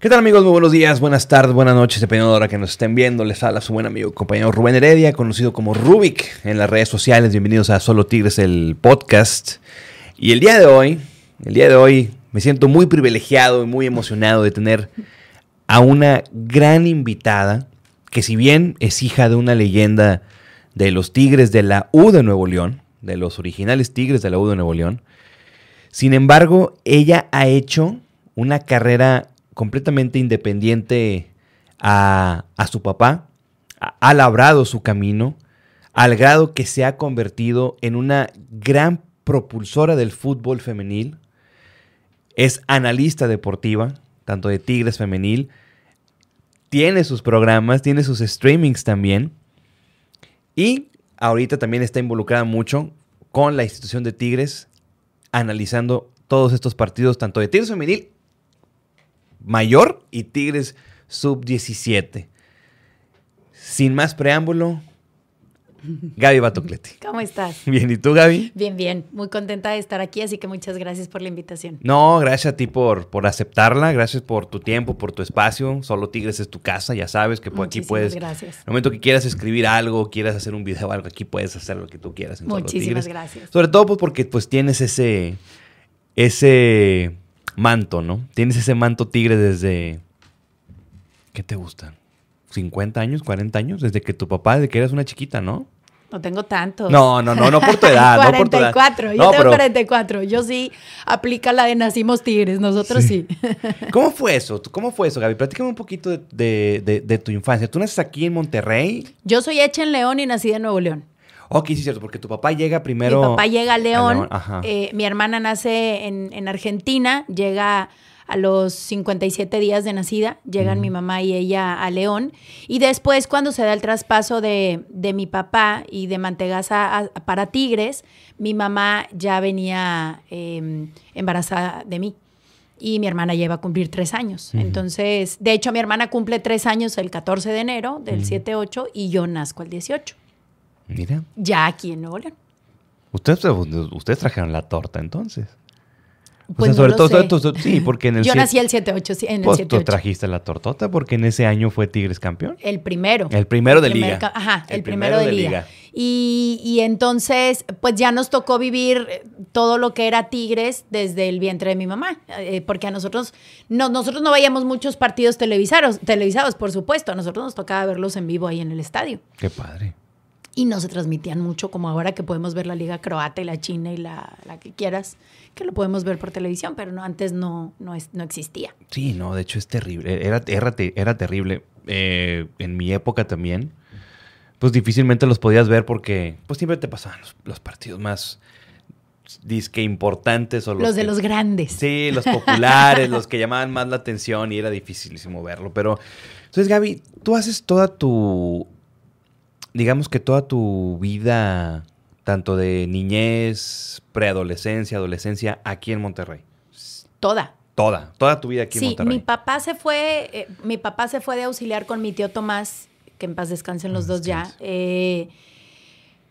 ¿Qué tal amigos? Muy buenos días, buenas tardes, buenas noches, dependiendo de la hora que nos estén viendo. Les habla su buen amigo compañero Rubén Heredia, conocido como Rubik en las redes sociales. Bienvenidos a Solo Tigres, el podcast. Y el día de hoy, el día de hoy me siento muy privilegiado y muy emocionado de tener a una gran invitada que si bien es hija de una leyenda de los Tigres de la U de Nuevo León, de los originales Tigres de la U de Nuevo León, sin embargo, ella ha hecho una carrera completamente independiente a, su papá, ha labrado su camino, al grado que se ha convertido en una gran propulsora del fútbol femenil, es analista deportiva, tanto de Tigres femenil, tiene sus programas, tiene sus streamings también, y ahorita también está involucrada mucho con la institución de Tigres, analizando todos estos partidos, tanto de Tigres femenil mayor y Tigres sub-17. Sin más preámbulo, Gaby Batocleti. ¿Cómo estás? Bien, ¿y tú, Gaby? Bien, bien. Muy contenta de estar aquí, así que muchas gracias por la invitación. No, gracias a ti por, por aceptarla, gracias por tu tiempo, por tu espacio. Solo Tigres es tu casa, ya sabes que por aquí puedes. gracias. En el momento que quieras escribir algo, quieras hacer un video o algo, aquí puedes hacer lo que tú quieras. En Muchísimas gracias. Sobre todo pues, porque pues tienes ese, ese manto, ¿no? Tienes ese manto tigre desde... ¿Qué te gusta? ¿50 años, 40 años? Desde que tu papá, desde que eras una chiquita, ¿no? No tengo tanto. No, no, no, no por tu edad. 44, no por tu edad. yo tengo 44. Yo sí aplica la de nacimos tigres, nosotros sí. ¿Cómo fue eso? ¿Cómo fue eso, Gaby? Platícame un poquito de, tu infancia. ¿Tú naces aquí en Monterrey? Yo soy hecha en León y nací en Nuevo León. Ok, sí, cierto, porque tu papá llega primero. Mi papá llega a León. Eh, mi hermana nace en, Argentina, llega a los 57 días de nacida, llegan mi mamá y ella a León. Y después, cuando se da el traspaso de, mi papá y de Mantegaza para Tigres, mi mamá ya venía em, embarazada de mí. Y mi hermana lleva a cumplir tres años. Entonces, de hecho, mi hermana cumple tres años el 14 de enero del 7-8 y yo nazco el 18. Mira. Ya aquí en Nuevo León. Ustedes, ustedes trajeron la torta entonces. Pues sobre todo, sí, porque en el Yo nací el 7-8, sí, en el pues tú trajiste la tortota porque en ese año fue Tigres campeón. El primero. El primero de liga. Ajá, el, primero, de, liga. Y, entonces, pues ya nos tocó vivir todo lo que era Tigres desde el vientre de mi mamá, eh, porque a nosotros no, nosotros no veíamos muchos partidos televisados, televisados, por supuesto, a nosotros nos tocaba verlos en vivo ahí en el estadio. Qué padre y no se transmitían mucho como ahora que podemos ver la liga croata y la china y la, que quieras, que lo podemos ver por televisión, pero no antes no, no, es, no existía. Sí, no, de hecho es terrible, era, era, era terrible. Eh, en mi época también, pues difícilmente los podías ver porque pues siempre te pasaban los, partidos más disque importantes o los, de los grandes. Sí, los populares, los que llamaban más la atención y era dificilísimo verlo, pero entonces Gaby, tú haces toda tu digamos que toda tu vida, tanto de niñez, preadolescencia, adolescencia, aquí en Monterrey. Toda. Toda, toda tu vida aquí en Monterrey. Sí, mi papá se fue, eh, mi papá se fue de auxiliar con mi tío Tomás, que en paz descansen los dos ya. Eh,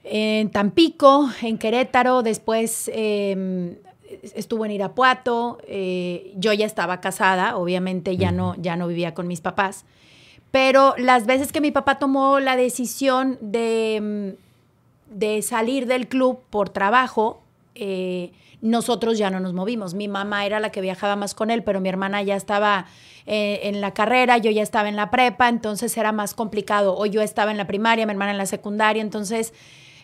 en Tampico, en Querétaro, después em, estuvo en Irapuato. Eh, yo ya estaba casada, obviamente ya, no, ya no vivía con mis papás. Pero las veces que mi papá tomó la decisión de, mm, de salir del club por trabajo, eh, nosotros ya no nos movimos. Mi mamá era la que viajaba más con él, pero mi hermana ya estaba eh, en la carrera, yo ya estaba en la prepa, entonces era más complicado. O yo estaba en la primaria, mi hermana en la secundaria, entonces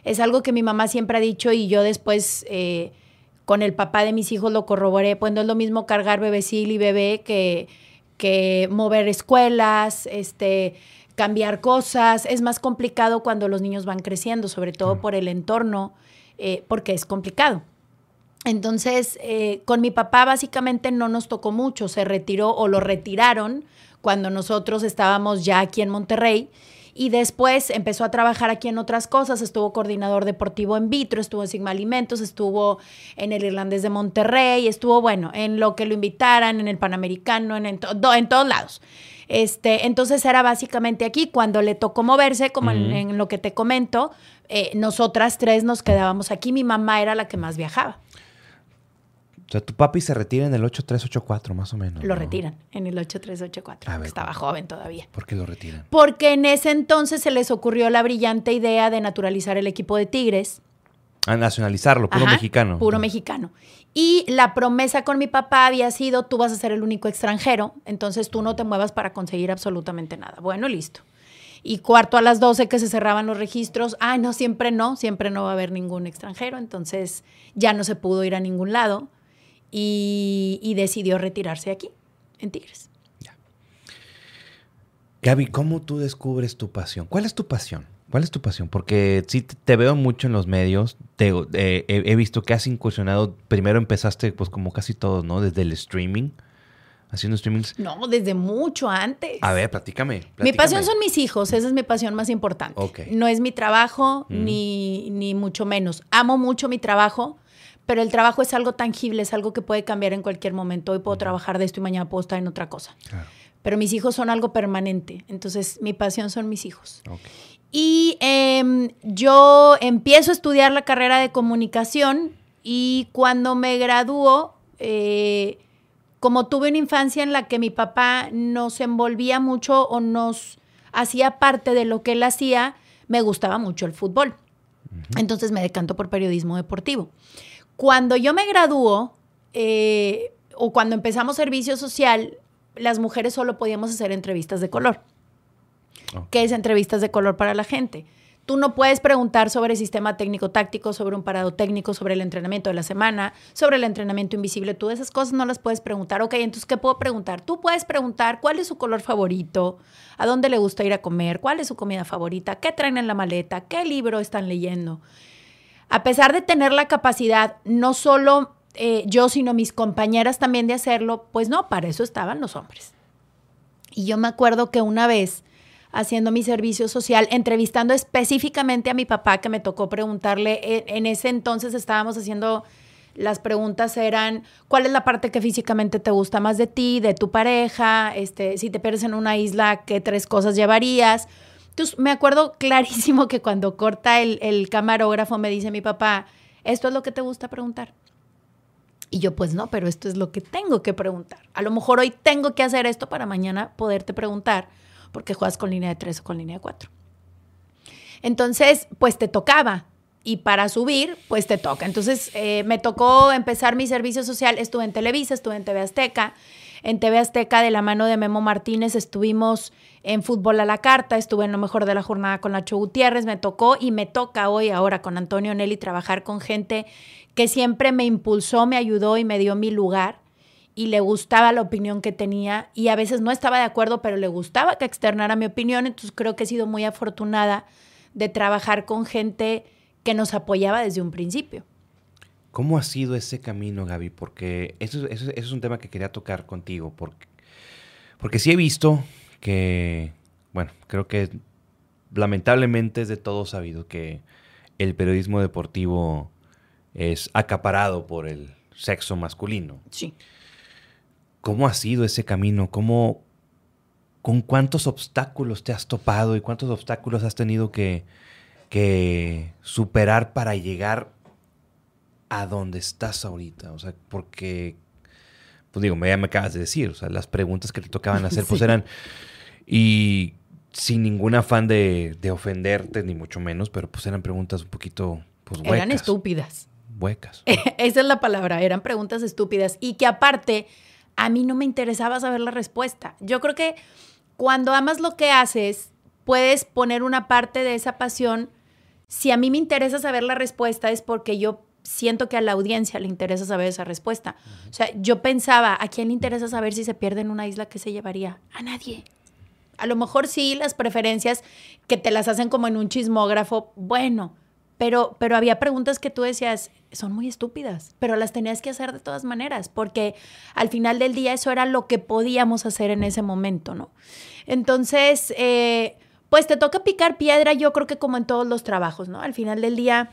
es algo que mi mamá siempre ha dicho y yo después eh, con el papá de mis hijos lo corroboré, pues no es lo mismo cargar bebecil y bebé que que mover escuelas, este, cambiar cosas. Es más complicado cuando los niños van creciendo, sobre todo por el entorno, eh, porque es complicado. Entonces, eh, con mi papá básicamente no nos tocó mucho, se retiró o lo retiraron cuando nosotros estábamos ya aquí en Monterrey y después empezó a trabajar aquí en otras cosas, estuvo coordinador deportivo en Vitro, estuvo en Sigma Alimentos, estuvo en el Irlandés de Monterrey, estuvo, bueno, en lo que lo invitaran, en el Panamericano, en, en, en todos lados. Este, entonces era básicamente aquí, cuando le tocó moverse, como en, lo que te comento, eh, nosotras tres nos quedábamos aquí, mi mamá era la que más viajaba. O sea, tu papi se retira en el 8384, más o menos. Lo ¿no? retiran en el 8384. A ver, Estaba joven todavía. ¿Por qué lo retiran? Porque en ese entonces se les ocurrió la brillante idea de naturalizar el equipo de Tigres. A nacionalizarlo, puro Ajá, mexicano. Puro mexicano. Y la promesa con mi papá había sido, tú vas a ser el único extranjero, entonces tú no te muevas para conseguir absolutamente nada. Bueno, listo. Y cuarto a las 12 que se cerraban los registros, ah, no, siempre no, siempre no va a haber ningún extranjero, entonces ya no se pudo ir a ningún lado y, y decidió retirarse aquí, en Tigres. Gaby, ¿cómo tú descubres tu pasión? ¿Cuál es tu pasión? ¿Cuál es tu pasión? Porque sí te- veo mucho en los medios. Te- eh, he, visto que has incursionado. Primero empezaste, pues como casi todos, ¿no? Desde el streaming. Haciendo streamings. No, desde mucho antes. A ver, platícame. Mi pasión son mis hijos, esa es mi pasión más importante. No es mi trabajo, Mm. ni, ni mucho menos. Amo mucho mi trabajo, pero el trabajo es algo tangible, es algo que puede cambiar en cualquier momento. Hoy puedo trabajar de esto y mañana puedo estar en otra cosa. Claro. Pero mis hijos son algo permanente, entonces mi pasión son mis hijos. Y em, yo empiezo a estudiar la carrera de comunicación y cuando me graduó, eh, como tuve una infancia en la que mi papá nos envolvía mucho o nos hacía parte de lo que él hacía, me gustaba mucho el fútbol. Entonces me decanto por periodismo deportivo. Cuando yo me graduó, eh, o cuando empezamos servicio social, las mujeres solo podíamos hacer entrevistas de color. ¿Qué es entrevistas de color para la gente? Tú no puedes preguntar sobre el sistema técnico-táctico, sobre un parado técnico, sobre el entrenamiento de la semana, sobre el entrenamiento invisible. Tú esas cosas no las puedes preguntar. Ok, entonces, ¿qué puedo preguntar? Tú puedes preguntar cuál es su color favorito, a dónde le gusta ir a comer, cuál es su comida favorita, qué traen en la maleta, qué libro están leyendo. A pesar de tener la capacidad, no solo eh, yo, sino mis compañeras también de hacerlo, pues no, para eso estaban los hombres. Y yo me acuerdo que una vez, haciendo mi servicio social, entrevistando específicamente a mi papá, que me tocó preguntarle, en, en ese entonces estábamos haciendo, las preguntas eran, ¿cuál es la parte que físicamente te gusta más de ti, de tu pareja? Este, si te pierdes en una isla, ¿qué tres cosas llevarías? Entonces, me acuerdo clarísimo que cuando corta el, el camarógrafo me dice mi papá, ¿esto es lo que te gusta preguntar? Y yo, pues no, pero esto es lo que tengo que preguntar. A lo mejor hoy tengo que hacer esto para mañana poderte preguntar, porque juegas con línea de 3 o con línea de 4. Entonces, pues te tocaba. Y para subir, pues te toca. Entonces, eh, me tocó empezar mi servicio social. Estuve en Televisa, estuve en TV Azteca. En TV Azteca, de la mano de Memo Martínez, estuvimos en Fútbol a la Carta. Estuve en lo mejor de la jornada con Nacho Gutiérrez. Me tocó y me toca hoy, ahora con Antonio Nelly, trabajar con gente que siempre me impulsó, me ayudó y me dio mi lugar y le gustaba la opinión que tenía y a veces no estaba de acuerdo, pero le gustaba que externara mi opinión, entonces creo que he sido muy afortunada de trabajar con gente que nos apoyaba desde un principio. ¿Cómo ha sido ese camino, Gaby? Porque eso, eso- eso es un tema que quería tocar contigo. Porque, porque sí he visto que, bueno, creo que lamentablemente es de todo sabido que el periodismo deportivo es acaparado por el sexo masculino. Sí. ¿Cómo ha sido ese camino? ¿Cómo, ¿Con cuántos obstáculos te has topado y cuántos obstáculos has tenido que, que superar para llegar a donde estás ahorita? O sea, porque, pues digo, ya me acabas de decir, o sea, las preguntas que te tocaban hacer, pues eran, y sin ningún afán de, de ofenderte, ni mucho menos, pero pues eran preguntas un poquito, pues huecas. Eran estúpidas. Huecas. Esa es la palabra, eran preguntas estúpidas y que aparte a mí no me interesaba saber la respuesta. Yo creo que cuando amas lo que haces, puedes poner una parte de esa pasión. Si a mí me interesa saber la respuesta es porque yo siento que a la audiencia le interesa saber esa respuesta. O sea, yo pensaba, ¿a quién le interesa saber si se pierde en una isla qué se llevaría? A nadie. A lo mejor sí las preferencias que te las hacen como en un chismógrafo, bueno, pero, pero había preguntas que tú decías, son muy estúpidas, pero las tenías que hacer de todas maneras, porque al final del día eso era lo que podíamos hacer en ese momento, ¿no? Entonces, eh, pues te toca picar piedra, yo creo que como en todos los trabajos, ¿no? Al final del día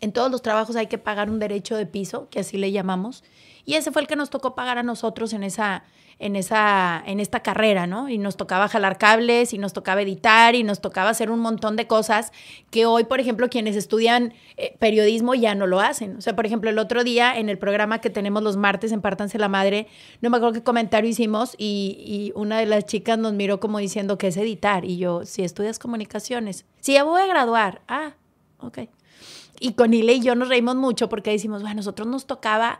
En todos los trabajos hay que pagar un derecho de piso, que así le llamamos. Y ese fue el que nos tocó pagar a nosotros en esa, en esa, en esta carrera, ¿no? Y nos tocaba jalar cables, y nos tocaba editar, y nos tocaba hacer un montón de cosas que hoy, por ejemplo, quienes estudian eh, periodismo ya no lo hacen. O sea, por ejemplo, el otro día en el programa que tenemos los martes en Pártanse la Madre, no me acuerdo qué comentario hicimos, y, y una de las chicas nos miró como diciendo que es editar. Y yo, si estudias comunicaciones, sí, ya voy a graduar. Ah, ok. Y con Ile y yo nos reímos mucho porque decimos, bueno, a nosotros nos tocaba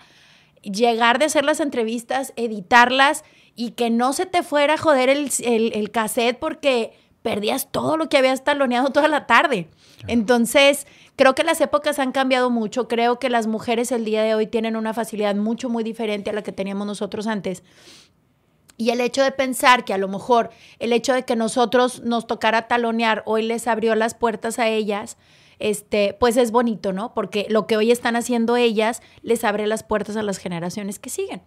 llegar de hacer las entrevistas, editarlas y que no se te fuera a joder el, el, cassette porque perdías todo lo que habías taloneado toda la tarde. Entonces, creo que las épocas han cambiado mucho. Creo que las mujeres el día de hoy tienen una facilidad mucho, muy diferente a la que teníamos nosotros antes. Y el hecho de pensar que a lo mejor el hecho de que nosotros nos tocara talonear hoy les abrió las puertas a ellas este, pues es bonito, ¿no? Porque lo que hoy están haciendo ellas les abre las puertas a las generaciones que siguen.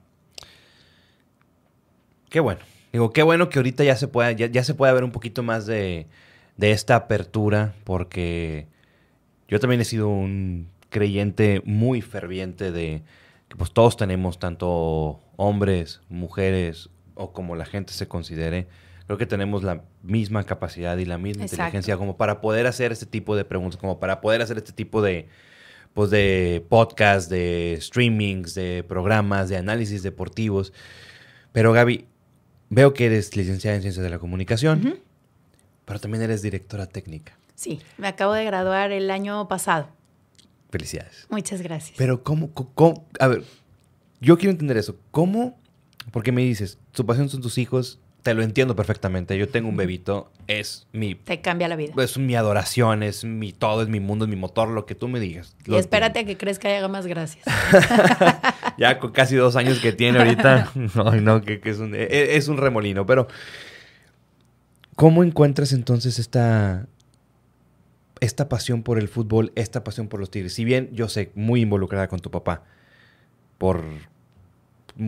Qué bueno. Digo, qué bueno que ahorita ya se pueda, ya, se puede ver un poquito más de, de esta apertura, porque yo también he sido un creyente muy ferviente de que pues todos tenemos tanto hombres, mujeres o como la gente se considere, creo que tenemos la misma capacidad y la misma inteligencia como para poder hacer este tipo de preguntas, como para poder hacer este tipo de, pues de podcasts, de streamings, de programas, de análisis deportivos. Pero Gaby, veo que eres licenciada en Ciencias de la Comunicación, pero también eres directora técnica. Sí, me acabo de graduar el año pasado. Felicidades. Muchas gracias. Pero ¿cómo, cómo a ver, yo quiero entender eso. ¿Cómo? Porque me dices, tu pasión son tus hijos, te lo entiendo perfectamente. Yo tengo un bebito, es mi... Te cambia la vida. Es mi adoración, es mi todo, es mi mundo, es mi motor, lo que tú me digas. Y espérate a que crezca y haga más gracias. ya con casi dos años que tiene ahorita, no, no, que, es, un, e, es, un remolino. Pero, ¿cómo encuentras entonces esta, esta pasión por el fútbol, esta pasión por los Tigres? Si bien yo sé, muy involucrada con tu papá, por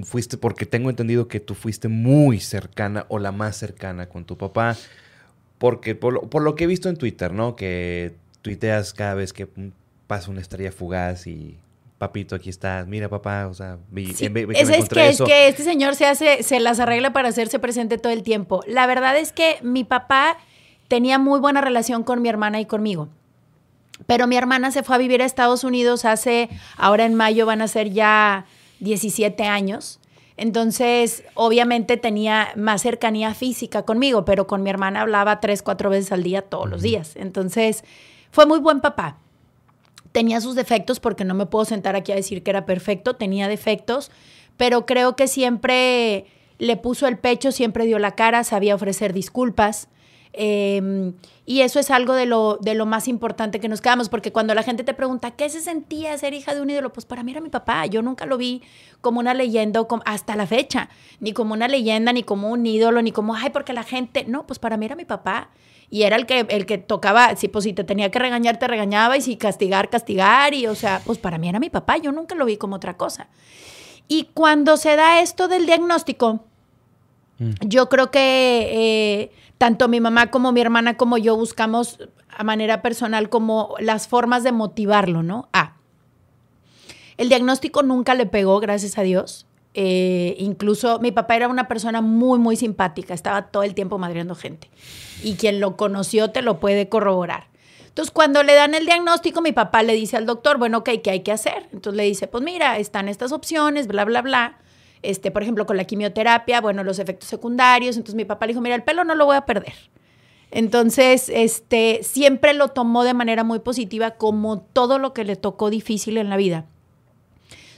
fuiste, porque tengo entendido que tú fuiste muy cercana o la más cercana con tu papá, porque por lo, que he visto en Twitter, ¿no? Que tuiteas cada vez que pasa una estrella fugaz y papito, aquí estás, mira papá, o sea, es, que, es que este señor se hace, se las arregla para hacerse presente todo el tiempo. La verdad es que mi papá tenía muy buena relación con mi hermana y conmigo. Pero mi hermana se fue a vivir a Estados Unidos hace, ahora en mayo van a ser ya 17 años. Entonces, obviamente tenía más cercanía física conmigo, pero con mi hermana hablaba tres, cuatro veces al día, todos los días. Entonces, fue muy buen papá. Tenía sus defectos, porque no me puedo sentar aquí a decir que era perfecto, tenía defectos, pero creo que siempre le puso el pecho, siempre dio la cara, sabía ofrecer disculpas. Em, y eso es algo de lo, de lo más importante que nos quedamos, porque cuando la gente te pregunta, ¿qué se sentía ser hija de un ídolo? Pues para mí era mi papá, yo nunca lo vi como una leyenda hasta la fecha, ni como una leyenda, ni como un ídolo, ni como, ay, porque la gente, no, pues para mí era mi papá. Y era el que, el que tocaba, si, pues si te tenía que regañar, te regañaba, y si castigar, castigar, y o sea, pues para mí era mi papá, yo nunca lo vi como otra cosa. Y cuando se da esto del diagnóstico, mm. yo creo que... Eh, tanto mi mamá como mi hermana como yo buscamos a manera personal como las formas de motivarlo, ¿no? A. El diagnóstico nunca le pegó, gracias a Dios. Eh, incluso mi papá era una persona muy, muy simpática, estaba todo el tiempo madreando gente. Y quien lo conoció te lo puede corroborar. Entonces, cuando le dan el diagnóstico, mi papá le dice al doctor, bueno, ok, ¿qué hay que hacer? Entonces le dice, pues mira, están estas opciones, bla, bla, bla este, por ejemplo, con la quimioterapia, bueno, los efectos secundarios. Entonces mi papá le dijo, mira, el pelo no lo voy a perder. Entonces, este, siempre lo tomó de manera muy positiva, como todo lo que le tocó difícil en la vida.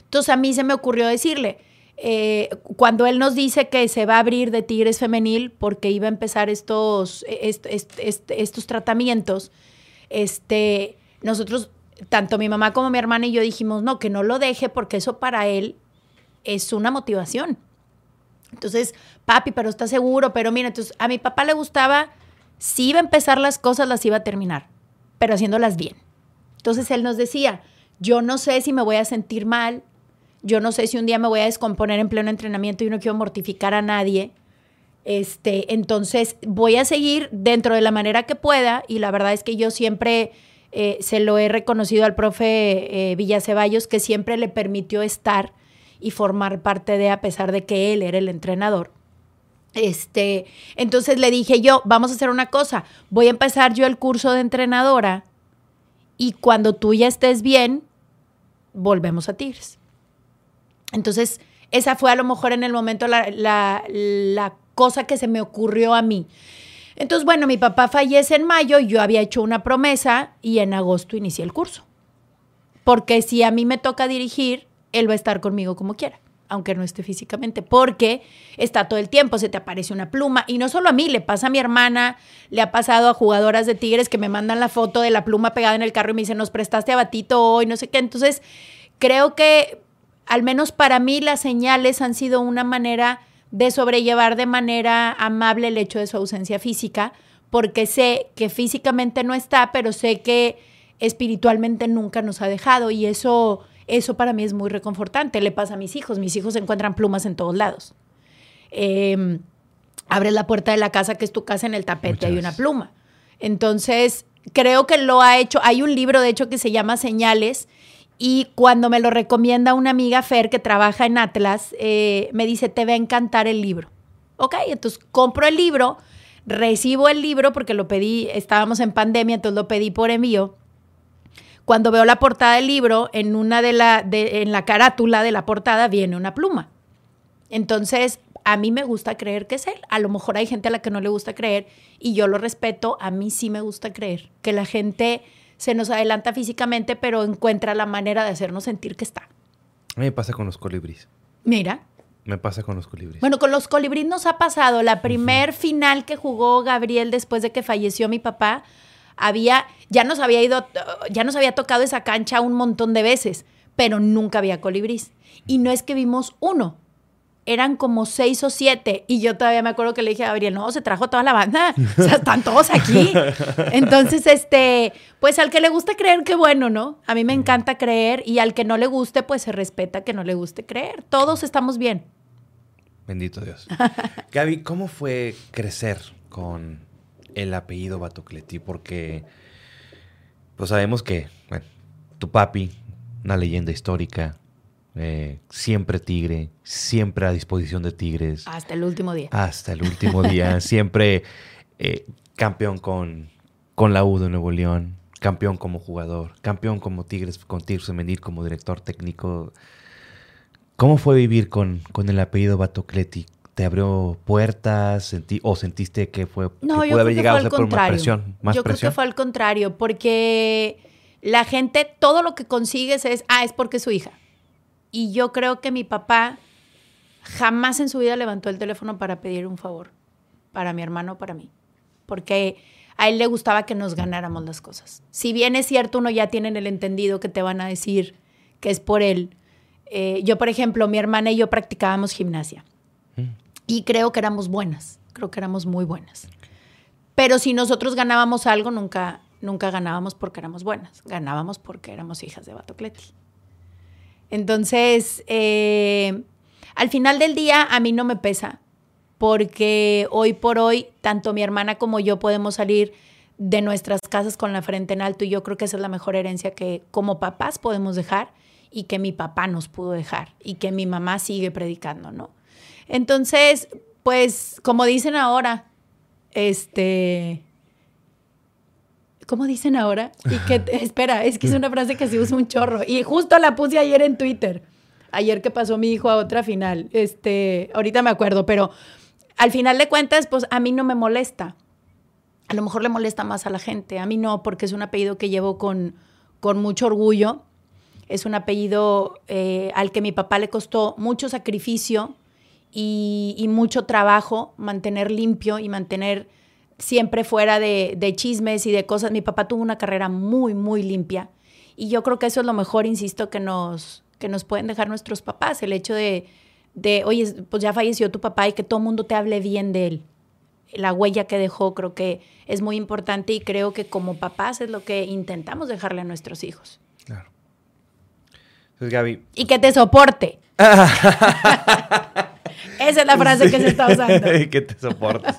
Entonces a mí se me ocurrió decirle, eh, cuando él nos dice que se va a abrir de Tigres Femenil porque iba a empezar estos, estos tratamientos, este, nosotros, tanto mi mamá como mi hermana y yo dijimos, no, que no lo deje porque eso para él es una motivación. Entonces, papi, pero está seguro, pero mira, entonces a mi papá le gustaba, si iba a empezar las cosas, las iba a terminar, pero haciéndolas bien. Entonces él nos decía, yo no sé si me voy a sentir mal, yo no sé si un día me voy a descomponer en pleno entrenamiento y no quiero mortificar a nadie. Este, entonces voy a seguir dentro de la manera que pueda y la verdad es que yo siempre eh, se lo he reconocido al profe eh, que siempre le permitió estar y formar parte de, a pesar de que él era el entrenador. Este, entonces le dije yo, vamos a hacer una cosa, voy a empezar yo el curso de entrenadora y cuando tú ya estés bien, volvemos a Tigres. Entonces, esa fue a lo mejor en el momento la, la cosa que se me ocurrió a mí. Entonces, bueno, mi papá fallece en mayo, yo había hecho una promesa y en agosto inicié el curso. Porque si a mí me toca dirigir, él va a estar conmigo como quiera aunque no esté físicamente, porque está todo el tiempo, se te aparece una pluma, y no solo a mí, le pasa a mi hermana, le ha pasado a jugadoras de Tigres que me mandan la foto de la pluma pegada en el carro y me dicen, nos prestaste a Batito hoy, no sé qué, entonces creo que al menos para mí las señales han sido una manera de sobrellevar de manera amable el hecho de su ausencia física, porque sé que físicamente no está, pero sé que espiritualmente nunca nos ha dejado y eso eso para mí es muy reconfortante. Le pasa a mis hijos. Mis hijos encuentran plumas en todos lados. Em, abres la puerta de la casa, que es tu casa, en el tapete hay una pluma. Entonces, creo que lo ha hecho. Hay un libro, de hecho, que se llama Señales. Y cuando me lo recomienda una amiga Fer que trabaja en Atlas, eh, me dice, te va a encantar el libro. Ok, entonces compro el libro, recibo el libro porque lo pedí, estábamos en pandemia, entonces lo pedí por envío cuando veo la portada del libro, en una de la, de, en la carátula de la portada viene una pluma. Entonces, a mí me gusta creer que es él. A lo mejor hay gente a la que no le gusta creer y yo lo respeto. A mí sí me gusta creer que la gente se nos adelanta físicamente, pero encuentra la manera de hacernos sentir que está. A mí me pasa con los colibríes. Mira. Me pasa con los colibríes. Bueno, con los colibríes nos ha pasado. La primer final que jugó Gabriel después de que falleció mi papá había, ya nos había ido, ya nos había tocado esa cancha un montón de veces, pero nunca había colibrís. Y no es que vimos uno, eran como seis o siete. Y yo todavía me acuerdo que le dije a Gabriel, no, se trajo toda la banda. O sea, están todos aquí. Entonces, este, pues al que le guste creer, qué bueno, ¿no? A mí me encanta creer y al que no le guste, pues se respeta que no le guste creer. Todos estamos bien. Bendito Dios. Gaby, ¿cómo fue crecer con el apellido Batocleti, porque pues sabemos que bueno, tu papi, una leyenda histórica, eh, siempre tigre, siempre a disposición de tigres. Hasta el último día. Hasta el último día, siempre eh, campeón con, con la U de Nuevo León, campeón como jugador, campeón como Tigres, con Tigres Femenil como director técnico. ¿Cómo fue vivir con, con el apellido Batocleti? Te abrió puertas sentí, o sentiste que fue no, que puede haber llegado a ser por más presión? Más yo creo que fue al contrario, porque la gente, todo lo que consigues es, ah, es porque es su hija. Y yo creo que mi papá jamás en su vida levantó el teléfono para pedir un favor para mi hermano o para mí, porque a él le gustaba que nos ganáramos las cosas. Si bien es cierto, uno ya tiene el entendido que te van a decir que es por él. Eh, yo, por ejemplo, mi hermana y yo practicábamos gimnasia. Y creo que éramos buenas, creo que éramos muy buenas. Pero si nosotros ganábamos algo, nunca, nunca ganábamos porque éramos buenas, ganábamos porque éramos hijas de Batocleti. Entonces, eh, al final del día a mí no me pesa, porque hoy por hoy, tanto mi hermana como yo podemos salir de nuestras casas con la frente en alto y yo creo que esa es la mejor herencia que como papás podemos dejar y que mi papá nos pudo dejar y que mi mamá sigue predicando, ¿no? Entonces, pues, como dicen ahora, este... ¿Cómo dicen ahora? Y que, espera, es que es una frase que se usa un chorro. Y justo la puse ayer en Twitter. Ayer que pasó mi hijo a otra final. Este, ahorita me acuerdo, pero al final de cuentas, pues a mí no me molesta. A lo mejor le molesta más a la gente. A mí no, porque es un apellido que llevo con, con mucho orgullo. Es un apellido eh, al que mi papá le costó mucho sacrificio y, mucho trabajo mantener limpio y mantener siempre fuera de, chismes y de cosas. Mi papá tuvo una carrera muy, muy limpia. Y yo creo que eso es lo mejor, insisto, que nos, que nos pueden dejar nuestros papás. El hecho de, de, oye, pues ya falleció tu papá y que todo el mundo te hable bien de él. La huella que dejó creo que es muy importante y creo que como papás es lo que intentamos dejarle a nuestros hijos. Claro. Entonces, Gaby. Y que te soporte. Esa es la frase que se está usando. que te soporte.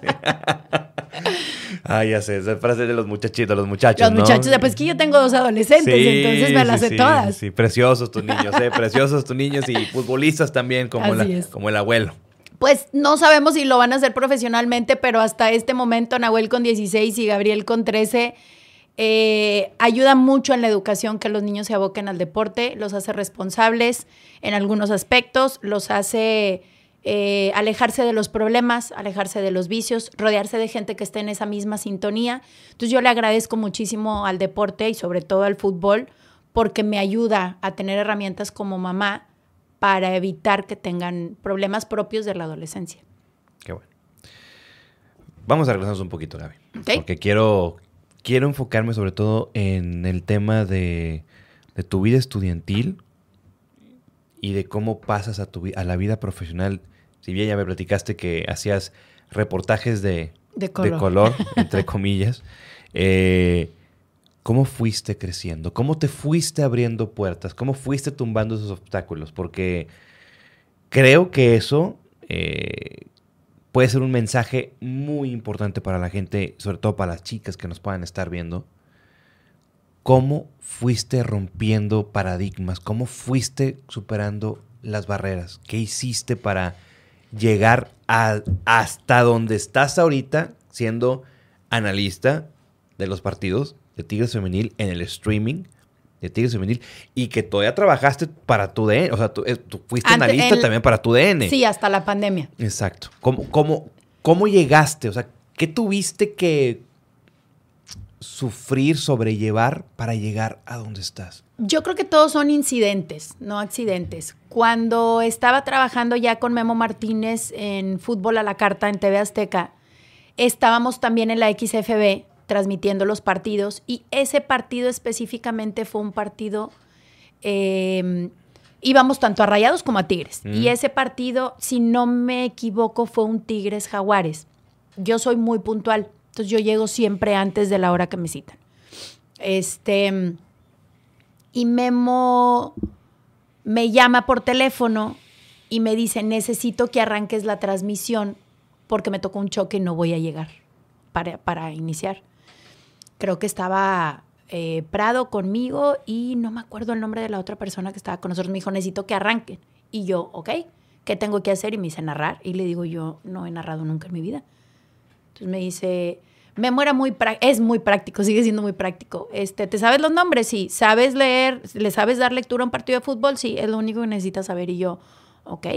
Ah, ya sé, esa frase de los muchachitos, los muchachos. Los muchachos, pues que yo tengo dos adolescentes, entonces me las sé todas. Sí, preciosos tus niños, ¿eh? preciosos tus niños y futbolistas también, como, como el abuelo. Pues no sabemos si lo van a hacer profesionalmente, pero hasta este momento Nahuel con 16 y Gabriel con 13 eh, ayuda mucho en la educación que los niños se aboquen al deporte, los hace responsables en algunos aspectos, los hace eh, alejarse de los problemas, alejarse de los vicios, rodearse de gente que esté en esa misma sintonía. Entonces yo le agradezco muchísimo al deporte y sobre todo al fútbol porque me ayuda a tener herramientas como mamá para evitar que tengan problemas propios de la adolescencia. Qué bueno. Vamos a regresarnos un poquito, Gaby. Porque quiero, quiero enfocarme sobre todo en el tema de, tu vida estudiantil y de cómo pasas a, tu, a la vida profesional. Si bien ya me platicaste que hacías reportajes de, de color, color entre comillas, eh, ¿cómo fuiste creciendo? ¿Cómo te fuiste abriendo puertas? ¿Cómo fuiste tumbando esos obstáculos? Porque creo que eso eh, puede ser un mensaje muy importante para la gente, sobre todo para las chicas que nos puedan estar viendo. ¿Cómo fuiste rompiendo paradigmas? ¿Cómo fuiste superando las barreras? ¿Qué hiciste para llegar hasta donde estás ahorita siendo analista de los partidos? de Tigres Femenil en el streaming de Tigres Femenil y que todavía trabajaste para tu DN, o sea, tú, eh, fuiste analista también para tu DN. Sí, hasta la pandemia. Exacto. ¿Cómo, cómo, cómo llegaste? O sea, ¿qué tuviste que sufrir, sobrellevar para llegar a donde estás? Yo creo que todos son incidentes, no accidentes. Cuando estaba trabajando ya con Memo Martínez en Fútbol a la Carta en TV Azteca, estábamos también en la XFB transmitiendo los partidos y ese partido específicamente fue un partido, em, íbamos tanto a Rayados como a Tigres. Y mm. ese partido, si no me equivoco, fue un Tigres Jaguares. Yo soy muy puntual, entonces yo llego siempre antes de la hora que me citan. Este, y Memo me llama por teléfono y me dice, necesito que arranques la transmisión porque me tocó un choque y no voy a llegar para, para iniciar creo que estaba eh, Prado conmigo y no me acuerdo el nombre de la otra persona que estaba con nosotros. Me dijo, necesito que arranquen. Y yo, ok, ¿qué tengo que hacer? Y me dice, narrar. Y le digo, yo no he narrado nunca en mi vida. Entonces me dice, Memo era muy es muy práctico, sigue siendo muy práctico. Este, ¿Te sabes los nombres? Sí. ¿Sabes leer? ¿Le sabes dar lectura a un partido de fútbol? Sí, es lo único que necesitas saber. Y yo, ok.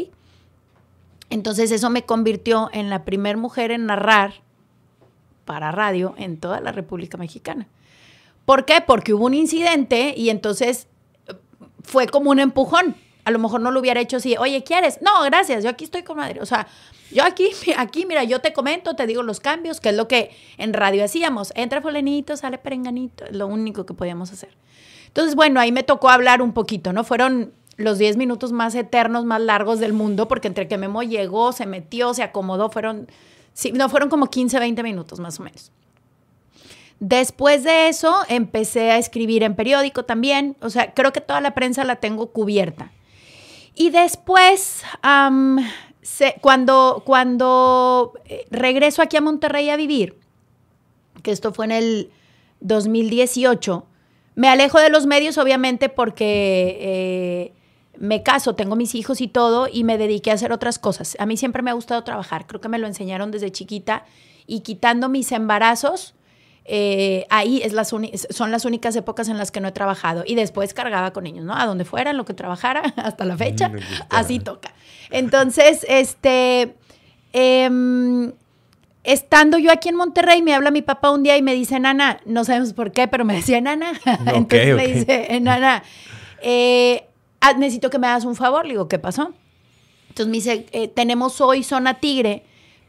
Entonces eso me convirtió en la primer mujer en narrar para radio en toda la República Mexicana. ¿Por qué? Porque hubo un incidente y entonces fue como un empujón. A lo mejor no lo hubiera hecho así, oye, ¿quieres? No, gracias, yo aquí estoy con madre. O sea, yo aquí, aquí, mira, yo te comento, te digo los cambios, que es lo que en radio hacíamos. Entra fulanito, sale perenganito, es lo único que podíamos hacer. Entonces, bueno, ahí me tocó hablar un poquito, ¿no? Fueron los 10 minutos más eternos, más largos del mundo, porque entre que Memo llegó, se metió, se acomodó, fueron Sí, no, fueron como 15, 20 minutos más o menos. Después de eso empecé a escribir en periódico también, o sea, creo que toda la prensa la tengo cubierta. Y después, cuando, cuando eh, regreso aquí a Monterrey a vivir, que esto fue en el 2018, me alejo de los medios obviamente porque eh, me caso, tengo mis hijos y todo, y me dediqué a hacer otras cosas. A mí siempre me ha gustado trabajar, creo que me lo enseñaron desde chiquita, y quitando mis embarazos, eh, ahí es las son las únicas épocas en las que no he trabajado. Y después cargaba con niños, ¿no? A donde fuera, en lo que trabajara, hasta la fecha, así toca. Entonces, este, em, estando yo aquí en Monterrey, me habla mi papá un día y me dice, Nana, no sabemos por qué, pero me decía, Nana. Entonces me dice, Nana, eh, ah, necesito que me hagas un favor. Le digo, ¿qué pasó? Entonces me dice, eh, tenemos hoy zona tigre,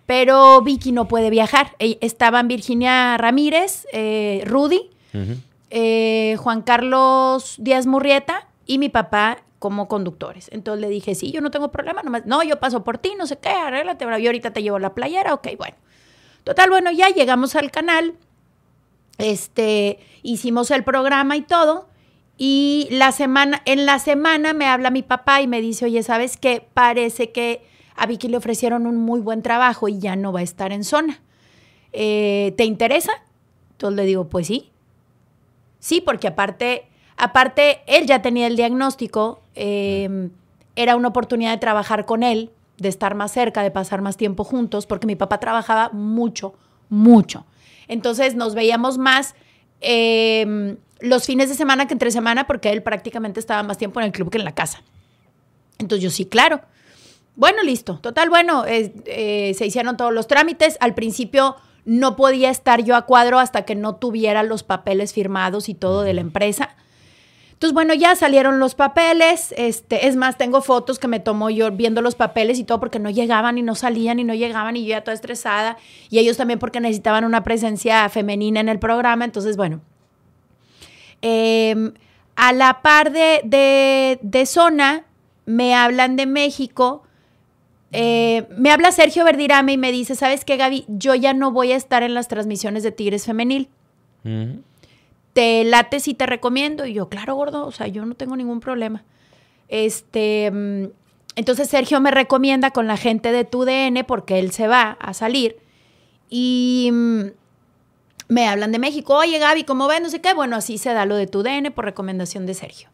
pero Vicky no puede viajar. Estaban Virginia Ramírez, eh, Rudy, eh, Juan Carlos Díaz Murrieta y mi papá como conductores. Entonces le dije, sí, yo no tengo problema, nomás, no, yo paso por ti, no sé qué, arréglate, yo ahorita te llevo la playera, ok, bueno. Total, bueno, ya llegamos al canal, este, hicimos el programa y todo, y la semana, en la semana me habla mi papá y me dice, oye, ¿sabes qué? Parece que a Vicky le ofrecieron un muy buen trabajo y ya no va a estar en zona. eh, ¿te interesa? Entonces le digo, pues sí. Sí, porque aparte, aparte, él ya tenía el diagnóstico, em, era una oportunidad de trabajar con él, de estar más cerca, de pasar más tiempo juntos, porque mi papá trabajaba mucho, mucho. Entonces nos veíamos más em, los fines de semana que entre semana, porque él prácticamente estaba más tiempo en el club que en la casa. Entonces yo sí, claro. Bueno, listo. Total, bueno, eh, se hicieron todos los trámites. Al principio no podía estar yo a cuadro hasta que no tuviera los papeles firmados y todo de la empresa. Entonces, bueno, ya salieron los papeles. Este, es más, tengo fotos que me tomó yo viendo los papeles y todo porque no llegaban y no salían y no llegaban y yo ya toda estresada. Y ellos también porque necesitaban una presencia femenina en el programa. Entonces, bueno. Em, a la par de, de, de zona, me hablan de México eh, me habla Sergio Verdirame y me dice, ¿sabes qué, Gaby? Yo ya no voy a estar en las transmisiones de Tigres Femenil. ¿Te late si te recomiendo? Y yo, claro, gordo, o sea, yo no tengo ningún problema. Este, mm, entonces Sergio me recomienda con la gente de TUDN porque él se va a salir. Y mm, me hablan de México, oye Gaby, ¿cómo ves? No sé qué. Bueno, así se da lo de TUDN por recomendación de Sergio.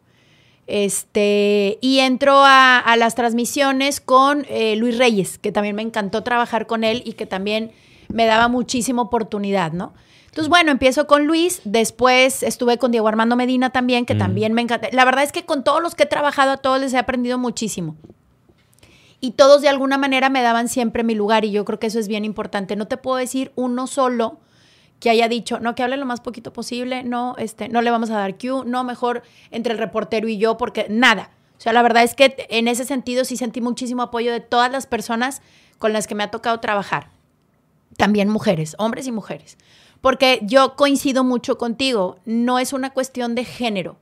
Este, y entró a, las transmisiones con eh, Luis Reyes, que también me encantó trabajar con él y que también me daba muchísima oportunidad, ¿no? Entonces, bueno, empiezo con Luis, después estuve con Diego Armando Medina también, que también me encanta. La verdad es que con todos los que he trabajado, a todos les he aprendido muchísimo. Y todos de alguna manera me daban siempre mi lugar y yo creo que eso es bien importante. No te puedo decir uno solo que haya dicho, no, que hable lo más poquito posible, no, este, no le vamos a dar cue, no, mejor entre el reportero y yo, porque nada. O sea, la verdad es que en ese sentido sí sentí muchísimo apoyo de todas las personas con las que me ha tocado trabajar. También mujeres, hombres y mujeres. Porque yo coincido mucho contigo, no es una cuestión de género.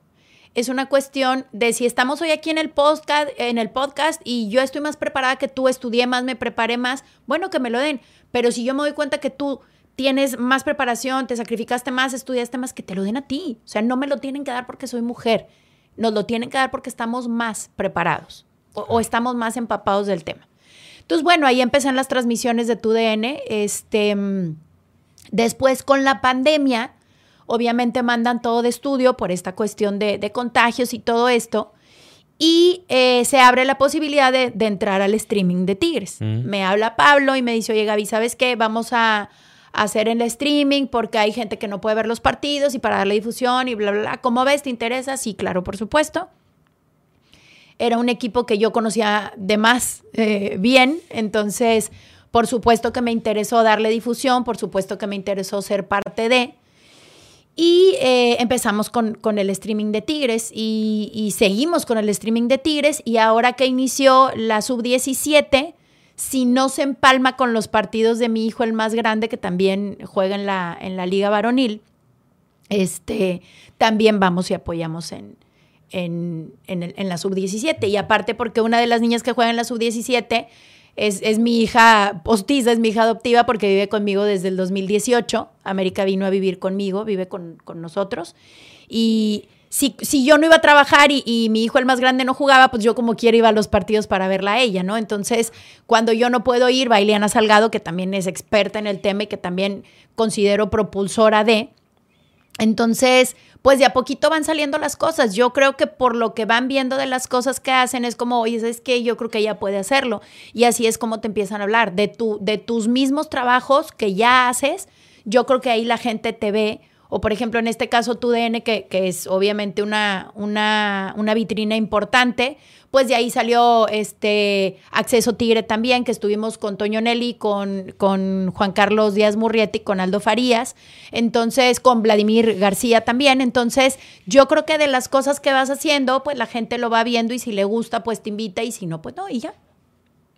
Es una cuestión de si estamos hoy aquí en el podcast, en el podcast y yo estoy más preparada que tú, estudié más, me preparé más, bueno, que me lo den. Pero si yo me doy cuenta que tú tienes más preparación, te sacrificaste más, estudiaste más, que te lo den a ti. O sea, no me lo tienen que dar porque soy mujer, nos lo tienen que dar porque estamos más preparados o, estamos más empapados del tema. Entonces, bueno, ahí empiezan las transmisiones de tu DN. Este, mm, después, con la pandemia, obviamente mandan todo de estudio por esta cuestión de, contagios y todo esto. Y eh, se abre la posibilidad de, entrar al streaming de Tigres. Mm. Me habla Pablo y me dice, oye Gaby, ¿sabes qué? Vamos a, hacer el streaming porque hay gente que no puede ver los partidos y para darle difusión y bla, bla, bla. ¿Cómo ves? ¿Te interesa? Sí, claro, por supuesto. Era un equipo que yo conocía de más eh, bien, entonces por supuesto que me interesó darle difusión, por supuesto que me interesó ser parte de. Y eh, empezamos con, el streaming de Tigres y, y, seguimos con el streaming de Tigres y ahora que inició la sub-17, si no se empalma con los partidos de mi hijo, el más grande, que también juega en la, en la Liga Varonil, este, también vamos y apoyamos en, en, en, la sub-17. Y aparte, porque una de las niñas que juega en la sub-17 es, es, mi hija postiza, es mi hija adoptiva, porque vive conmigo desde el 2018. América vino a vivir conmigo, vive con, con nosotros. Y si, yo no iba a trabajar y, mi hijo el más grande no jugaba, pues yo como quiera iba a los partidos para verla a ella, ¿no? Entonces, cuando yo no puedo ir, va Ileana Salgado, que también es experta en el tema y que también considero propulsora de. Entonces, pues de a poquito van saliendo las cosas. Yo creo que por lo que van viendo de las cosas que hacen es como, oye, es que yo creo que ella puede hacerlo. Y así es como te empiezan a hablar de, tu, de tus mismos trabajos que ya haces. Yo creo que ahí la gente te ve o por ejemplo, en este caso TUDN, que, que es obviamente una, una, una, vitrina importante, pues de ahí salió este Acceso Tigre también, que estuvimos con Toño Nelly, con, con Juan Carlos Díaz Murrieti, con Aldo Farías, entonces con Vladimir García también. Entonces, yo creo que de las cosas que vas haciendo, pues la gente lo va viendo y si le gusta, pues te invita y si no, pues no, y ya.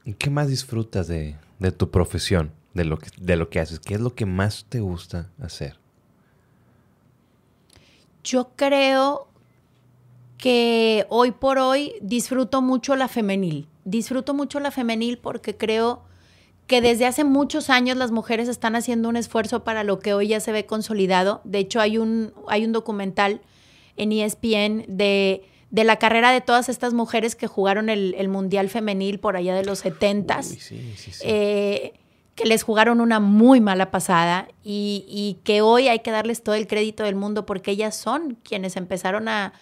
¿Y qué más disfrutas de, de tu profesión, de lo, que, de lo que haces? ¿Qué es lo que más te gusta hacer? Yo creo que hoy por hoy disfruto mucho la femenil. Disfruto mucho la femenil porque creo que desde hace muchos años las mujeres están haciendo un esfuerzo para lo que hoy ya se ve consolidado. De hecho, hay un, hay un documental en ESPN de, de la carrera de todas estas mujeres que jugaron el, Mundial Femenil por allá de los 70 sí, sí, sí. Eh, que les jugaron una muy mala pasada y, que hoy hay que darles todo el crédito del mundo porque ellas son quienes empezaron a,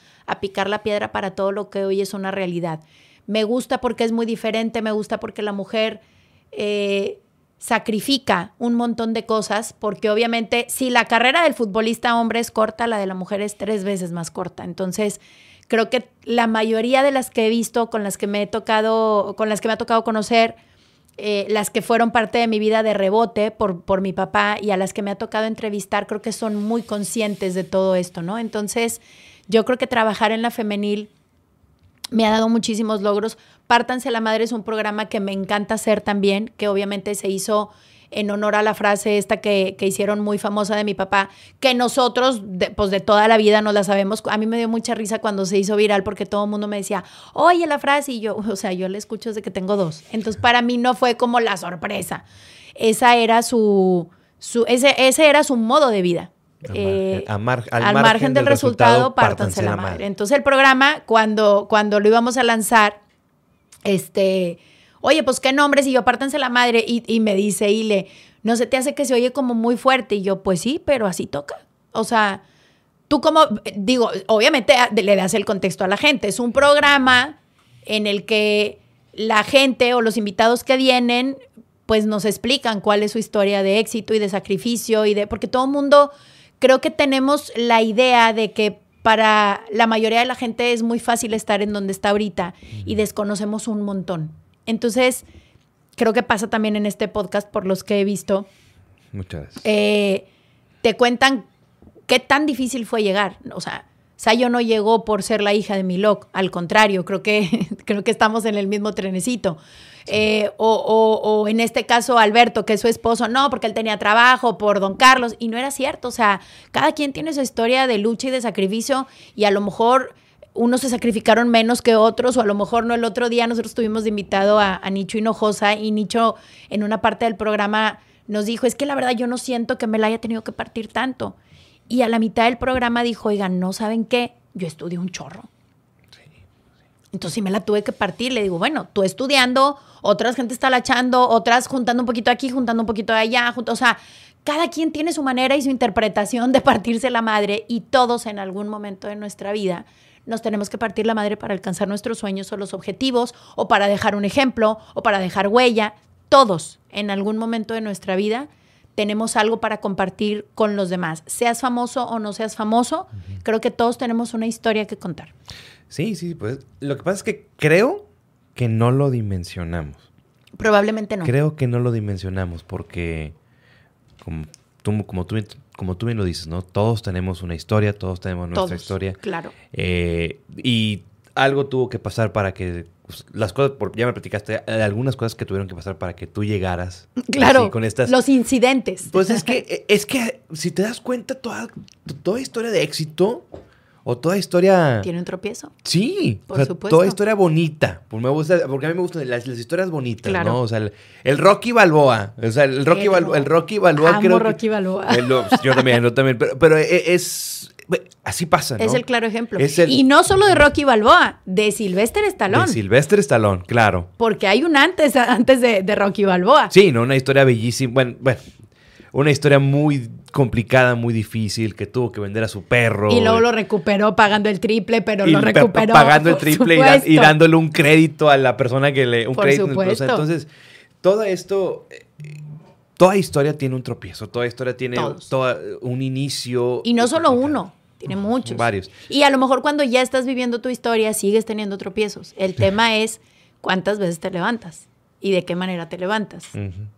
picar la piedra para todo lo que hoy es una realidad. Me gusta porque es muy diferente, me gusta porque la mujer eh, sacrifica un montón de cosas, porque obviamente si la carrera del futbolista hombre es corta, la de la mujer es tres veces más corta. Entonces, creo que la mayoría de las que he visto, con las que me he tocado, con las que me ha tocado conocer, eh, las que fueron parte de mi vida de rebote por, por mi papá y a las que me ha tocado entrevistar, creo que son muy conscientes de todo esto, ¿no? Entonces, yo creo que trabajar en la femenil me ha dado muchísimos logros. Pártanse la madre es un programa que me encanta hacer también, que obviamente se hizo en honor a la frase esta que, hicieron muy famosa de mi papá, que nosotros, pues de toda la vida no la sabemos. A mí me dio mucha risa cuando se hizo viral porque todo el mundo me decía, oye la frase, y yo, o sea, yo la escucho desde que tengo dos. Entonces, para mí no fue como la sorpresa. Esa era su, su ese, ese era su modo de vida. Eh, al, margen, del, resultado, pártanse la madre. Entonces el programa, cuando, cuando lo íbamos a lanzar, este, oye, pues qué nombres, y yo apártense la madre, y, me dice Ile, no se te hace que se oye como muy fuerte, y yo, pues sí, pero así toca. O sea, tú como, digo, obviamente le das el contexto a la gente, es un programa en el que la gente o los invitados que vienen, pues nos explican cuál es su historia de éxito y de sacrificio, y de, porque todo el mundo, creo que tenemos la idea de que para la mayoría de la gente es muy fácil estar en donde está ahorita y desconocemos un montón. Entonces, creo que pasa también en este podcast por los que he visto. Muchas gracias. Eh, te cuentan qué tan difícil fue llegar. O sea, Sayo no llegó por ser la hija de Milok, al contrario, creo que, creo que estamos en el mismo trenecito. Eh, o, o, en este caso Alberto, que es su esposo, no, porque él tenía trabajo por don Carlos, y no era cierto, o sea, cada quien tiene su historia de lucha y de sacrificio, y a lo mejor unos se sacrificaron menos que otros, o a lo mejor no. El otro día nosotros tuvimos de invitado a, Nicho Hinojosa y Nicho en una parte del programa nos dijo, es que la verdad yo no siento que me la haya tenido que partir tanto. Y a la mitad del programa dijo, oigan, ¿no saben qué? Yo estudié un chorro. Entonces si me la tuve que partir. Le digo, bueno, tú estudiando, otras gente está lachando, otras juntando un poquito aquí, juntando un poquito allá. o sea, cada quien tiene su manera y su interpretación de partirse la madre y todos en algún momento de nuestra vida nos tenemos que partir la madre para alcanzar nuestros sueños o los objetivos, o para dejar un ejemplo, o para dejar huella. Todos, en algún momento de nuestra vida, tenemos algo para compartir con los demás. Seas famoso o no seas famoso, creo que todos tenemos una historia que contar. Sí, sí, pues lo que pasa es que creo que no lo dimensionamos. Probablemente no. Creo que no lo dimensionamos porque, como tú, como tú como tú bien lo dices, ¿no? Todos tenemos una historia, todos tenemos nuestra historia. Claro. Eh, y algo tuvo que pasar para que pues, las cosas, ya me platicaste, algunas cosas que tuvieron que pasar para que tú llegaras. Claro. con estas. Los incidentes. Pues es que, es que si te das cuenta, toda, toda historia de éxito o toda historia. Tiene un tropiezo. Sí. Por supuesto. Toda historia bonita. Porque, me gusta, porque a mí me gustan las, historias bonitas, ¿no? O sea, el, Rocky Balboa. O sea, el Rocky, Balboa, el Rocky Balboa. Amo Rocky Balboa. yo también, yo también. Pero, e, es. Así pasa, ¿no? Es el claro ejemplo. y no solo de Rocky Balboa, de Sylvester Stallone. De Sylvester Stallone, claro. Porque hay un antes, antes de, de Rocky Balboa. Sí, ¿no? Una historia bellísima. Bueno, bueno, una historia muy complicada, muy difícil, que tuvo que vender a su perro. Y luego lo recuperó pagando el triple, pero lo recuperó. Pagando el triple y, dándole un crédito a la persona que le. Un crédito. Entonces, todo esto. Eh, toda historia tiene un tropiezo, toda historia tiene un inicio. Y no solo uno. Tiene muchos. Varios. Y a lo mejor cuando ya estás viviendo tu historia sigues teniendo tropiezos. El tema es cuántas veces te levantas y de qué manera te levantas.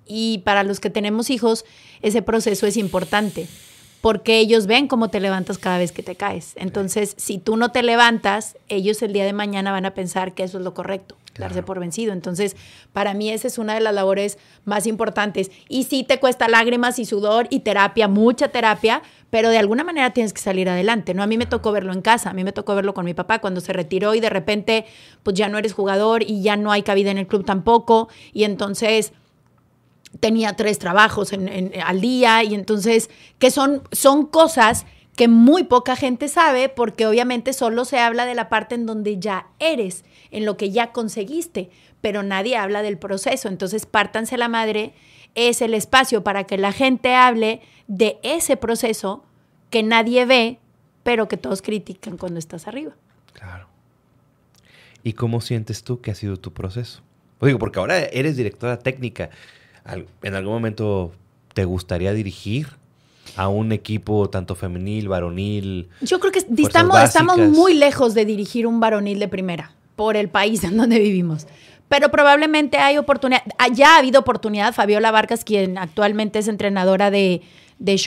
Y para los que tenemos hijos, ese proceso es importante porque ellos ven cómo te levantas cada vez que te caes. Entonces, si tú no te levantas, ellos el día de mañana van a pensar que eso es lo correcto darse por vencido. Entonces, para mí esa es una de las labores más importantes. Y sí te cuesta lágrimas y sudor y terapia, mucha terapia, pero de alguna manera tienes que salir adelante, ¿no? A mí me tocó verlo en casa, a mí me tocó verlo con mi papá cuando se retiró y de repente, pues ya no eres jugador y ya no hay cabida en el club tampoco. Y entonces tenía tres trabajos al día y entonces, que son, son cosas que muy poca gente sabe porque obviamente solo se habla de la parte en donde ya eres, en lo que ya conseguiste, pero nadie habla del proceso. Entonces, pártanse la madre es el espacio para que la gente hable de ese proceso que nadie ve, pero que todos critican cuando estás arriba. Claro. ¿Y cómo sientes tú que ha sido tu proceso? digo, porque ahora eres directora técnica. ¿En algún momento te gustaría dirigir a un equipo tanto femenil, varonil? Yo creo que estamos, estamos muy lejos de dirigir un varonil de primera por el país en donde vivimos pero probablemente hay oportunidad. Ah, ya ha habido oportunidad. Fabiola Vargas, quien actualmente es entrenadora de, de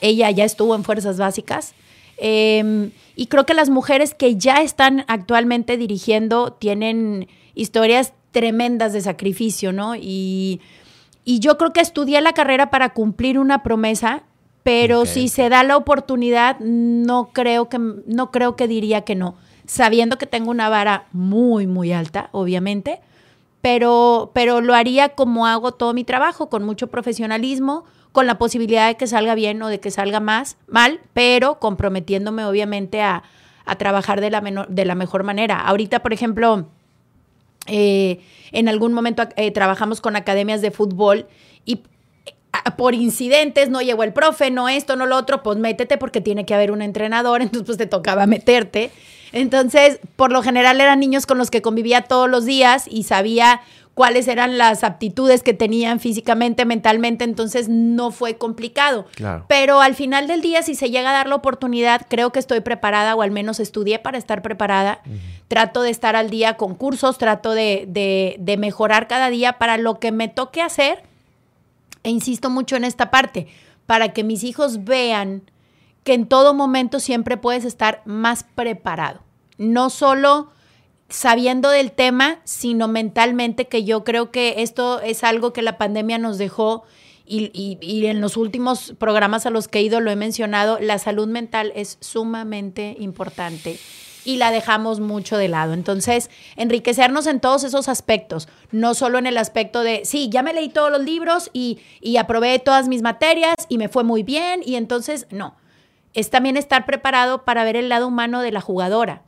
ella ya estuvo en Fuerzas Básicas. Em, y creo que las mujeres que ya están actualmente dirigiendo tienen historias tremendas de sacrificio, ¿no? Y, yo creo que estudié la carrera para cumplir una promesa, pero si se da la oportunidad, no creo que, no creo que diría que no, sabiendo que tengo una vara muy, muy alta, obviamente pero, pero lo haría como hago todo mi trabajo, con mucho profesionalismo, con la posibilidad de que salga bien o de que salga más mal, pero comprometiéndome obviamente a, trabajar de la, de la mejor manera. Ahorita, por ejemplo, eh, en algún momento eh, trabajamos con academias de fútbol y por incidentes, no llegó el profe, no esto, no lo otro, pues métete porque tiene que haber un entrenador, entonces pues te tocaba meterte. Entonces, por lo general eran niños con los que convivía todos los días y sabía cuáles eran las aptitudes que tenían físicamente, mentalmente, entonces no fue complicado. Pero al final del día, si se llega a dar la oportunidad, creo que estoy preparada o al menos estudié para estar preparada. Trato de estar al día con cursos, trato de, de, de mejorar cada día para lo que me toque hacer. E insisto mucho en esta parte, para que mis hijos vean que en todo momento siempre puedes estar más preparado. No solo sabiendo del tema, sino mentalmente, que yo creo que esto es algo que la pandemia nos dejó y, en los últimos programas a los que he ido lo he mencionado, la salud mental es sumamente importante y la dejamos mucho de lado. Entonces, enriquecernos en todos esos aspectos, no solo en el aspecto de, sí, ya me leí todos los libros y, y aprobé todas mis materias y me fue muy bien y entonces, no, es también estar preparado para ver el lado humano de la jugadora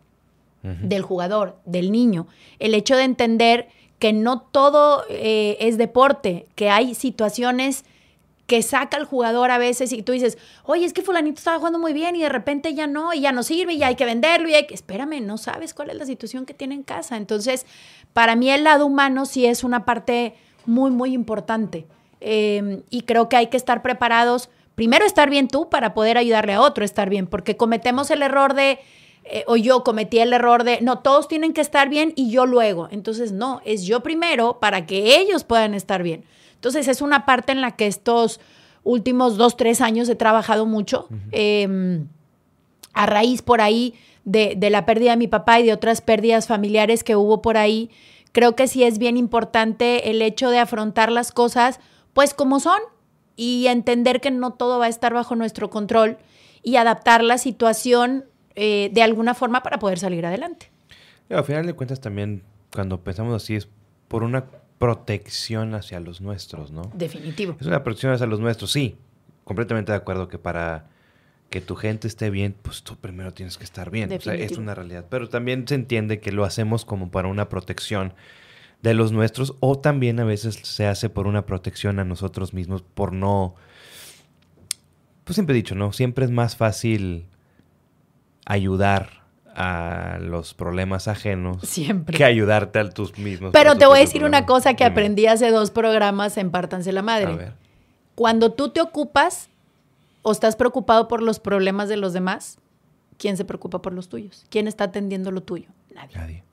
del jugador, del niño. El hecho de entender que no todo eh, es deporte, que hay situaciones que saca al jugador a veces y tú dices, oye, es que fulanito estaba jugando muy bien y de repente ya no, y ya no sirve, y hay que venderlo, y hay que, espérame, no sabes cuál es la situación que tiene en casa. Entonces, para mí el lado humano sí es una parte muy, muy importante. Em, y creo que hay que estar preparados, primero estar bien tú para poder ayudarle a otro a estar bien, porque cometemos el error de eh, o yo cometí el error de, no, todos tienen que estar bien y yo luego. Entonces, no, es yo primero para que ellos puedan estar bien. Entonces, es una parte en la que estos últimos dos, tres años he trabajado mucho. Em, a raíz por ahí de, de, la pérdida de mi papá y de otras pérdidas familiares que hubo por ahí, creo que sí es bien importante el hecho de afrontar las cosas pues como son y entender que no todo va a estar bajo nuestro control y adaptar la situación eh, de alguna forma para poder salir adelante. al final de cuentas también, cuando pensamos así, es por una protección hacia los nuestros, ¿no? Definitivo. Es una protección hacia los nuestros, sí. Completamente de acuerdo que para que tu gente esté bien, pues tú primero tienes que estar bien. O sea, es una realidad. Pero también se entiende que lo hacemos como para una protección de los nuestros o también a veces se hace por una protección a nosotros mismos por no... Pues siempre he dicho, ¿no? Siempre es más fácil ayudar a los problemas ajenos Siempre. que ayudarte a tus mismos. Pero te voy a decir una cosa que aprendí hace dos programas en Pártanse la Madre. Cuando tú te ocupas o estás preocupado por los problemas de los demás, ¿quién se preocupa por los tuyos? ¿Quién está atendiendo lo tuyo? Nadie. Nadie.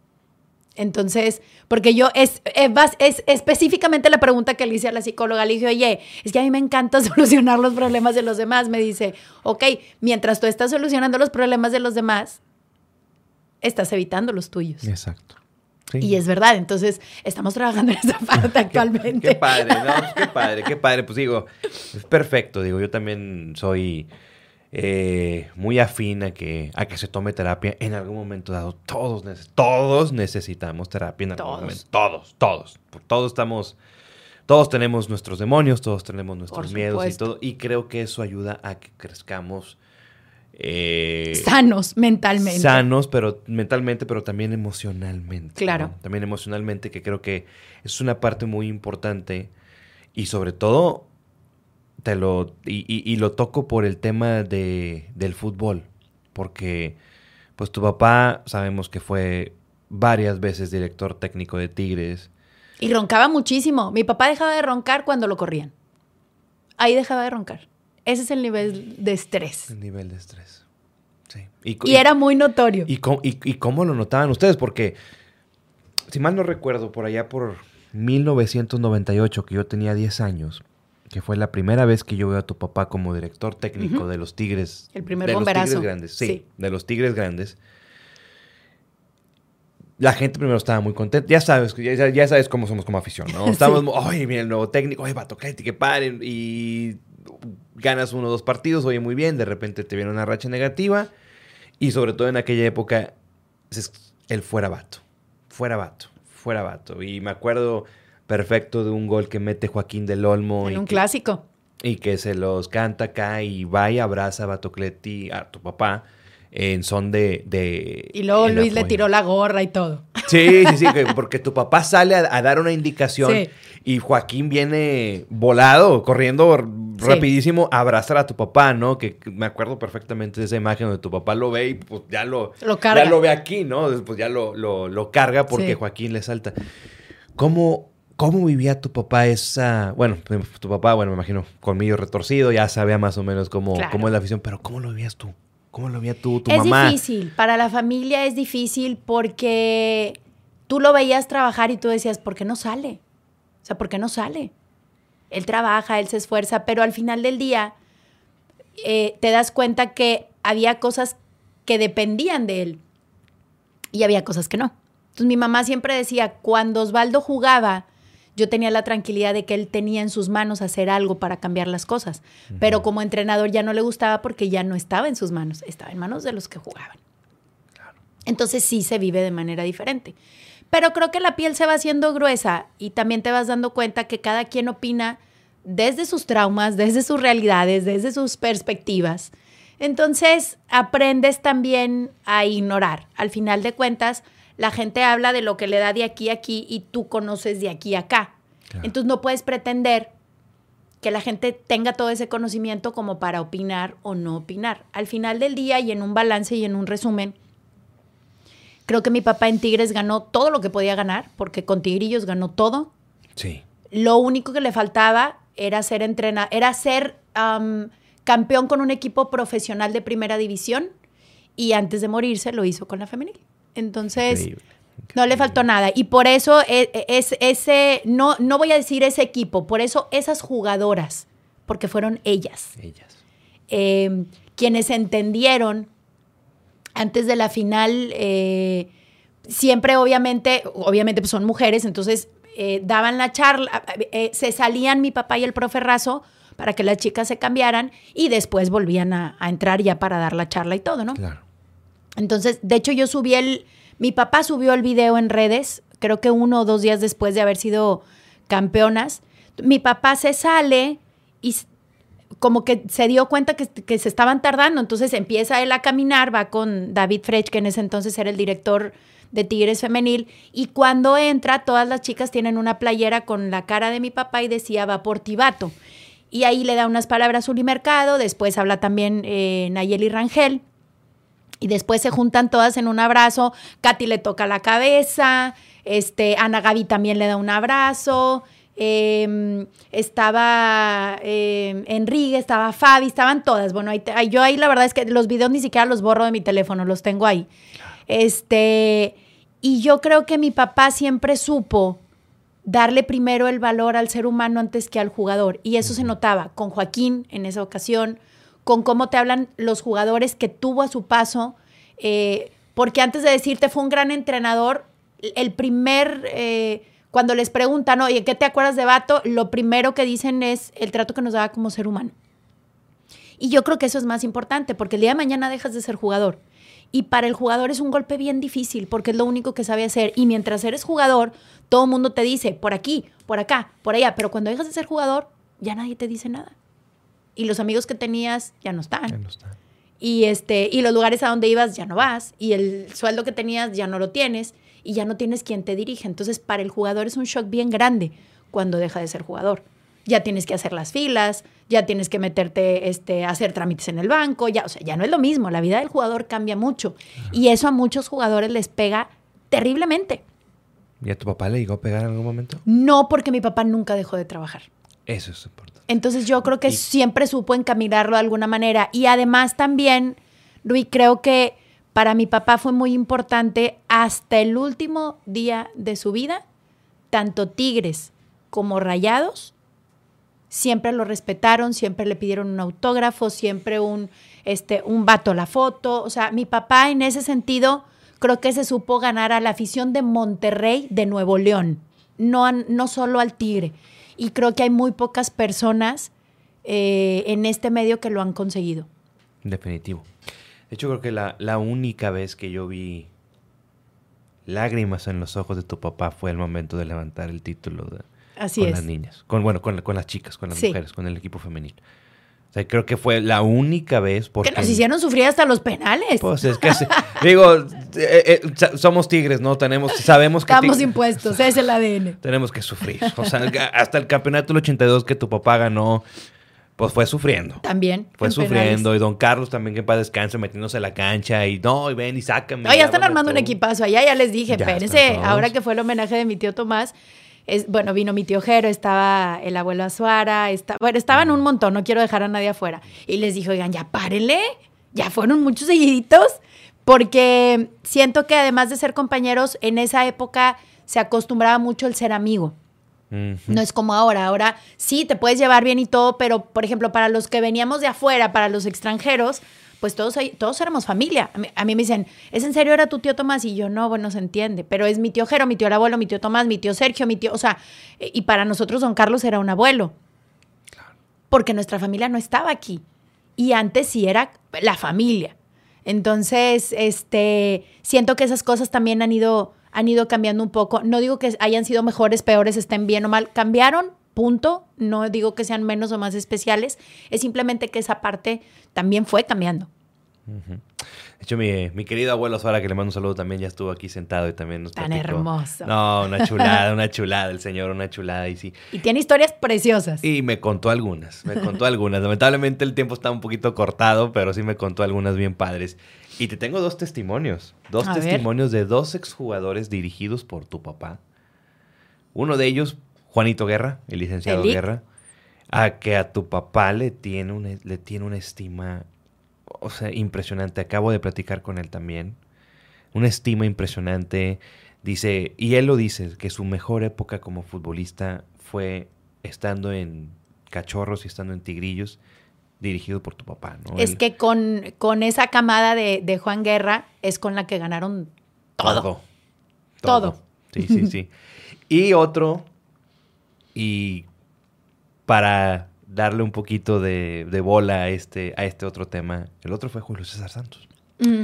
Entonces, porque yo, es, eh, es, específicamente la pregunta que le hice a la psicóloga, le dije, oye, es que a mí me encanta solucionar los problemas de los demás. Me dice, ok, mientras tú estás solucionando los problemas de los demás, estás evitando los tuyos. Exacto. Y es verdad, entonces estamos trabajando en esa parte actualmente. qué, padre, ¿no? Pues qué padre, qué padre. Pues digo, es perfecto, digo, yo también soy eh, muy afín a que, a que se tome terapia en algún momento dado. Todos, todos necesitamos terapia en algún todos. momento. Todos, todos. Todos estamos, todos tenemos nuestros demonios, todos tenemos nuestros miedos y todo. Y creo que eso ayuda a que crezcamos. Eh, sanos mentalmente. Sanos, pero mentalmente, pero también emocionalmente. Claro. También emocionalmente, que creo que es una parte muy importante Y sobre todo, te lo, y, lo toco por el tema de, del fútbol. Porque, pues tu papá, sabemos que fue varias veces director técnico de Tigres. Y roncaba muchísimo. Mi papá dejaba de roncar cuando lo corrían. Ahí dejaba de roncar. Ese es el nivel de estrés. El nivel de estrés. Sí. Y, era muy notorio. Y, y, cómo lo notaban ustedes? Porque, si mal no recuerdo, por allá por 1998, que yo tenía 10 años, que fue la primera vez que yo veo a tu papá como director técnico de los Tigres. El primer de bomberazo. Los Tigres Grandes, sí, de los Tigres Grandes. La gente primero estaba muy contenta. Ya sabes, ya, ya sabes cómo somos como afición, ¿no? Estamos, oye, mira el nuevo técnico, oye, vato, que paren. Y ganas uno o dos partidos, oye, muy bien, de repente te viene una racha negativa. Y sobre todo en aquella época, el fuera vato. Fuera vato, fuera vato. Y me acuerdo perfecto de un gol que mete Joaquín del Olmo. En un clásico. Y que se los canta acá y va y abraza a Batocleti, a tu papá, en son de... de y luego Luis le tiró la gorra y todo. Sí, sí, sí, porque tu papá sale a, dar una indicación y Joaquín viene volado, corriendo rapidísimo a abrazar a tu papá, ¿no? Que me acuerdo perfectamente de esa imagen donde tu papá lo ve y pues ya lo, lo carga. Ya lo ve aquí, ¿no? Pues ya lo, lo, carga porque Joaquín le salta. ¿Cómo, ¿Cómo vivía tu papá esa... Bueno, tu papá, bueno, me imagino, colmillo retorcido, ya sabía más o menos cómo, cómo es la afición, pero ¿cómo lo vivías tú? ¿Cómo lo veía tú, tu mamá? Es difícil, para la familia es difícil porque tú lo veías trabajar y tú decías, ¿por qué no sale? O sea, ¿por qué no sale? Él trabaja, él se esfuerza, pero al final del día eh, te das cuenta que había cosas que dependían de él y había cosas que no. Entonces mi mamá siempre decía, cuando Osvaldo jugaba, yo tenía la tranquilidad de que él tenía en sus manos hacer algo para cambiar las cosas. Pero como entrenador ya no le gustaba porque ya no estaba en sus manos, estaba en manos de los que jugaban. Entonces sí se vive de manera diferente. Pero creo que la piel se va haciendo gruesa y también te vas dando cuenta que cada quien opina desde sus traumas, desde sus realidades, desde sus perspectivas. Entonces aprendes también a ignorar. Al final de cuentas, la gente habla de lo que le da de aquí a aquí y tú conoces de aquí a acá. Entonces no puedes pretender que la gente tenga todo ese conocimiento como para opinar o no opinar. Al final del día y en un balance y en un resumen, creo que mi papá en Tigres ganó todo lo que podía ganar, porque con Tigrillos ganó todo. Sí. Lo único que le faltaba era ser entrena era ser campeón con un equipo profesional de primera división y antes de morirse lo hizo con la femenil. Entonces, no le faltó nada. Y por eso e, e, es, ese, no, no voy a decir ese equipo, por eso esas jugadoras, porque fueron ellas. Ellas. Eh, quienes entendieron antes de la final, eh, siempre obviamente, obviamente pues son mujeres, entonces eh, daban la charla, se salían mi papá y el profe Razo para que las chicas se cambiaran y después volvían a, a entrar ya para dar la charla y todo, ¿no? Claro. Entonces, de hecho, yo subí el, mi papá subió el video en redes, creo que uno o dos días después de haber sido campeonas. Mi papá se sale y como que se dio cuenta que, se estaban tardando, entonces empieza él a caminar, va con David Frech, que en ese entonces era el director de Tigres Femenil, y cuando entra, todas las chicas tienen una playera con la cara de mi papá y decía va por Tibato. Y ahí le da unas palabras a Mercado, después habla también eh, Nayeli Rangel, y después se juntan todas en un abrazo. Katy le toca la cabeza, este, Ana Gaby también le da un abrazo. Em, estaba eh, Enrique, estaba Fabi, estaban todas. Bueno, yo ahí la verdad es que los videos ni siquiera los borro de mi teléfono, los tengo ahí. Este, y yo creo que mi papá siempre supo darle primero el valor al ser humano antes que al jugador. Y eso se notaba con Joaquín en esa ocasión, con cómo te hablan los jugadores que tuvo a su paso, eh, porque antes de decirte fue un gran entrenador, el primer, eh, cuando les preguntan, oye, ¿qué te acuerdas de Vato? Lo primero que dicen es el trato que nos daba como ser humano. Y yo creo que eso es más importante, porque el día de mañana dejas de ser jugador. Y para el jugador es un golpe bien difícil, porque es lo único que sabe hacer. Y mientras eres jugador, todo el mundo te dice, por aquí, por acá, por allá. Pero cuando dejas de ser jugador, ya nadie te dice nada y los amigos que tenías ya no están. Ya no están. Y, este, y los lugares a donde ibas ya no vas, y el sueldo que tenías ya no lo tienes, y ya no tienes quien te dirige. Entonces, para el jugador es un shock bien grande cuando deja de ser jugador. ya tienes que hacer las filas, ya tienes que meterte este, a hacer trámites en el banco, ya, o sea, ya no es lo mismo, la vida del jugador cambia mucho. Y eso a muchos jugadores les pega terriblemente. ¿Y a tu papá le llegó a pegar en algún momento? No, porque mi papá nunca dejó de trabajar. Eso es importante. Entonces yo creo que siempre supo encaminarlo de alguna manera. Y además también, Rui, creo que para mi papá fue muy importante hasta el último día de su vida, tanto Tigres como Rayados siempre lo respetaron, siempre le pidieron un autógrafo, siempre un, este, un vato la foto. O sea, mi papá en ese sentido creo que se supo ganar a la afición de Monterrey de Nuevo León, no, no solo al Tigre. Y creo que hay muy pocas personas eh, en este medio que lo han conseguido. Definitivo. De hecho, creo que la, la única vez que yo vi lágrimas en los ojos de tu papá fue el momento de levantar el título de, Así con es. las niñas. Con, bueno, con, con las chicas, con las mujeres, con el equipo femenino. O sea, creo que fue la única vez porque... Que nos hicieron sufrir hasta los penales. Pues es que, digo, eh, eh, somos tigres, ¿no? Tenemos, sabemos que... Estamos impuestos, es el ADN. Tenemos que sufrir. O sea, hasta el campeonato del 82 que tu papá ganó, pues fue sufriendo. También. Fue sufriendo. Y don Carlos también, que para descanso, metiéndose a la cancha y no, y ven y sácame. No, ya están armando un equipazo allá, ya les dije, espérense, ahora que fue el homenaje de mi tío Tomás, es, bueno, vino mi tío Jero, estaba el abuelo Azuara, está, bueno, estaban un montón, no quiero dejar a nadie afuera. Y les dije, oigan, ya párenle, ya fueron muchos seguiditos, porque siento que además de ser compañeros, en esa época se acostumbraba mucho el ser amigo. No es como ahora. Ahora sí, te puedes llevar bien y todo, pero por ejemplo, para los que veníamos de afuera, para los extranjeros, pues todos, todos éramos familia. A mí, a mí, me dicen, ¿es en serio era tu tío Tomás? Y yo, no, bueno, se entiende, pero es mi tío Jero, mi tío el abuelo, mi tío Tomás, mi tío Sergio, mi tío, o sea, y para nosotros don Carlos era un abuelo. Porque nuestra familia no estaba aquí. Y antes sí era la familia. Entonces, este, siento que esas cosas también han ido han ido cambiando un poco. No digo que hayan sido mejores, peores, estén bien o mal. Cambiaron, punto. No digo que sean menos o más especiales. Es simplemente que esa parte también fue cambiando. De hecho, mi, mi, querido abuelo Suara, que le mando un saludo, también ya estuvo aquí sentado y también nos Tan hermoso. No, una chulada, una chulada, el señor, una chulada. Y sí. Y tiene historias preciosas. Y me contó algunas, me contó algunas. Lamentablemente el tiempo está un poquito cortado, pero sí me contó algunas bien padres. Y te tengo dos testimonios. Dos A testimonios de dos exjugadores dirigidos por tu papá. Uno de ellos, Juanito Guerra, el licenciado Eli. Guerra, a que a tu papá le tiene una, le tiene una estima, o sea, impresionante. Acabo de platicar con él también. Una estima impresionante. Dice, y él lo dice, que su mejor época como futbolista fue estando en Cachorros y estando en Tigrillos dirigido por tu papá, ¿no? Es Él- que con, con esa camada de, de Juan Guerra es con la que ganaron todo. Todo. Todo. Sí, sí, sí. y otro, y para darle un poquito de, de bola a este, a este otro tema, el otro fue Julio César Santos. Mm,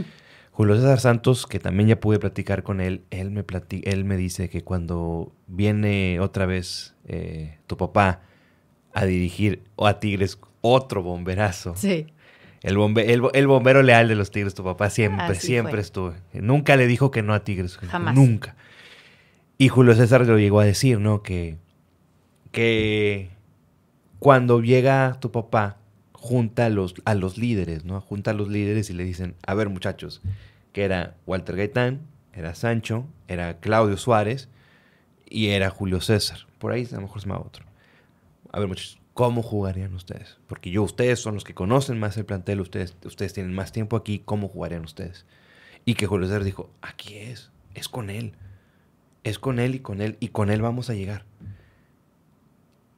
Julio César Santos, que también ya pude platicar con él, él me, él me dice que cuando viene otra vez eh, tu papá a dirigir o a Tigres otro bomberazo, sí. el, bombe- el, el bombero leal de los Tigres, tu papá siempre, Así siempre fue. estuvo. Nunca le dijo que no a Tigres. Jamás. Nunca. Y Julio César lo llegó a decir, ¿no? Que, que cuando llega tu papá, junta a los, a los líderes, ¿no? Junta a los líderes y le dicen, a ver muchachos, que era Walter Gaitán, era Sancho, era Claudio Suárez y era Julio César. Por ahí a lo mejor se me otro. A ver muchachos, ¿cómo jugarían ustedes? Porque yo, ustedes son los que conocen más el plantel, ustedes, ustedes tienen más tiempo aquí, ¿cómo jugarían ustedes? Y que Julio César dijo, aquí es, es con él. Es con él y con él, y con él vamos a llegar.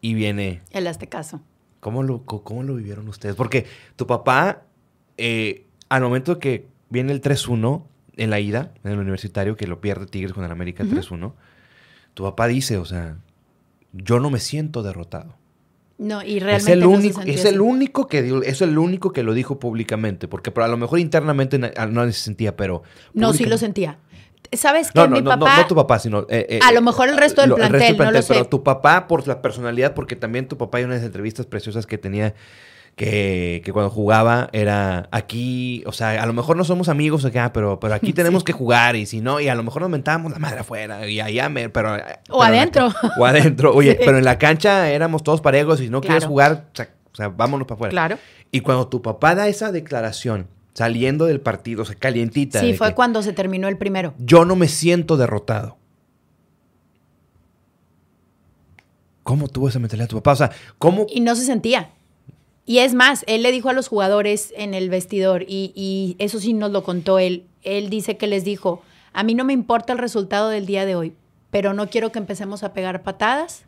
Y viene El Aztecaso. ¿Cómo lo, cómo lo vivieron ustedes? Porque tu papá, eh, al momento que viene el 3-1 en la ida, en el universitario, que lo pierde Tigres con el América 3-1, tu papá dice, o sea, yo no me siento derrotado. No, y Es realmente el, no se único, es el único que es el único que lo dijo públicamente, porque a lo mejor internamente na- no se sentía, pero No, sí lo sentía. ¿Sabes que No, no, mi no, papá... no tu papá, sino... eh, eh, A lo mejor el resto del lo- plantel, no lo sé. Pero tu papá por la personalidad, porque también tu papá hay unas entrevistas preciosas que tenía que, que cuando jugaba era aquí, o sea, a lo mejor no somos amigos acá, pero, pero aquí tenemos que jugar y si no, y a lo mejor nos mentábamos la madre afuera y allá, me, pero... O adentro. o adentro. Oye, pero en la cancha éramos todos parejos y si no quieres jugar, o o sea, vámonos para afuera. Claro. Y cuando tu papá da esa declaración, saliendo del partido, o sea, calientita. Sí, fue cuando se terminó el primero. Yo no me siento derrotado. ¿Cómo tuvo esa mentalidad tu papá? O sea, ¿cómo? Y no se sentía. Y es más, él le dijo a los jugadores en el vestidor, y, y eso sí nos lo contó él, él dice que les dijo, a mí no me importa el resultado del día de hoy, pero no quiero que empecemos a pegar patadas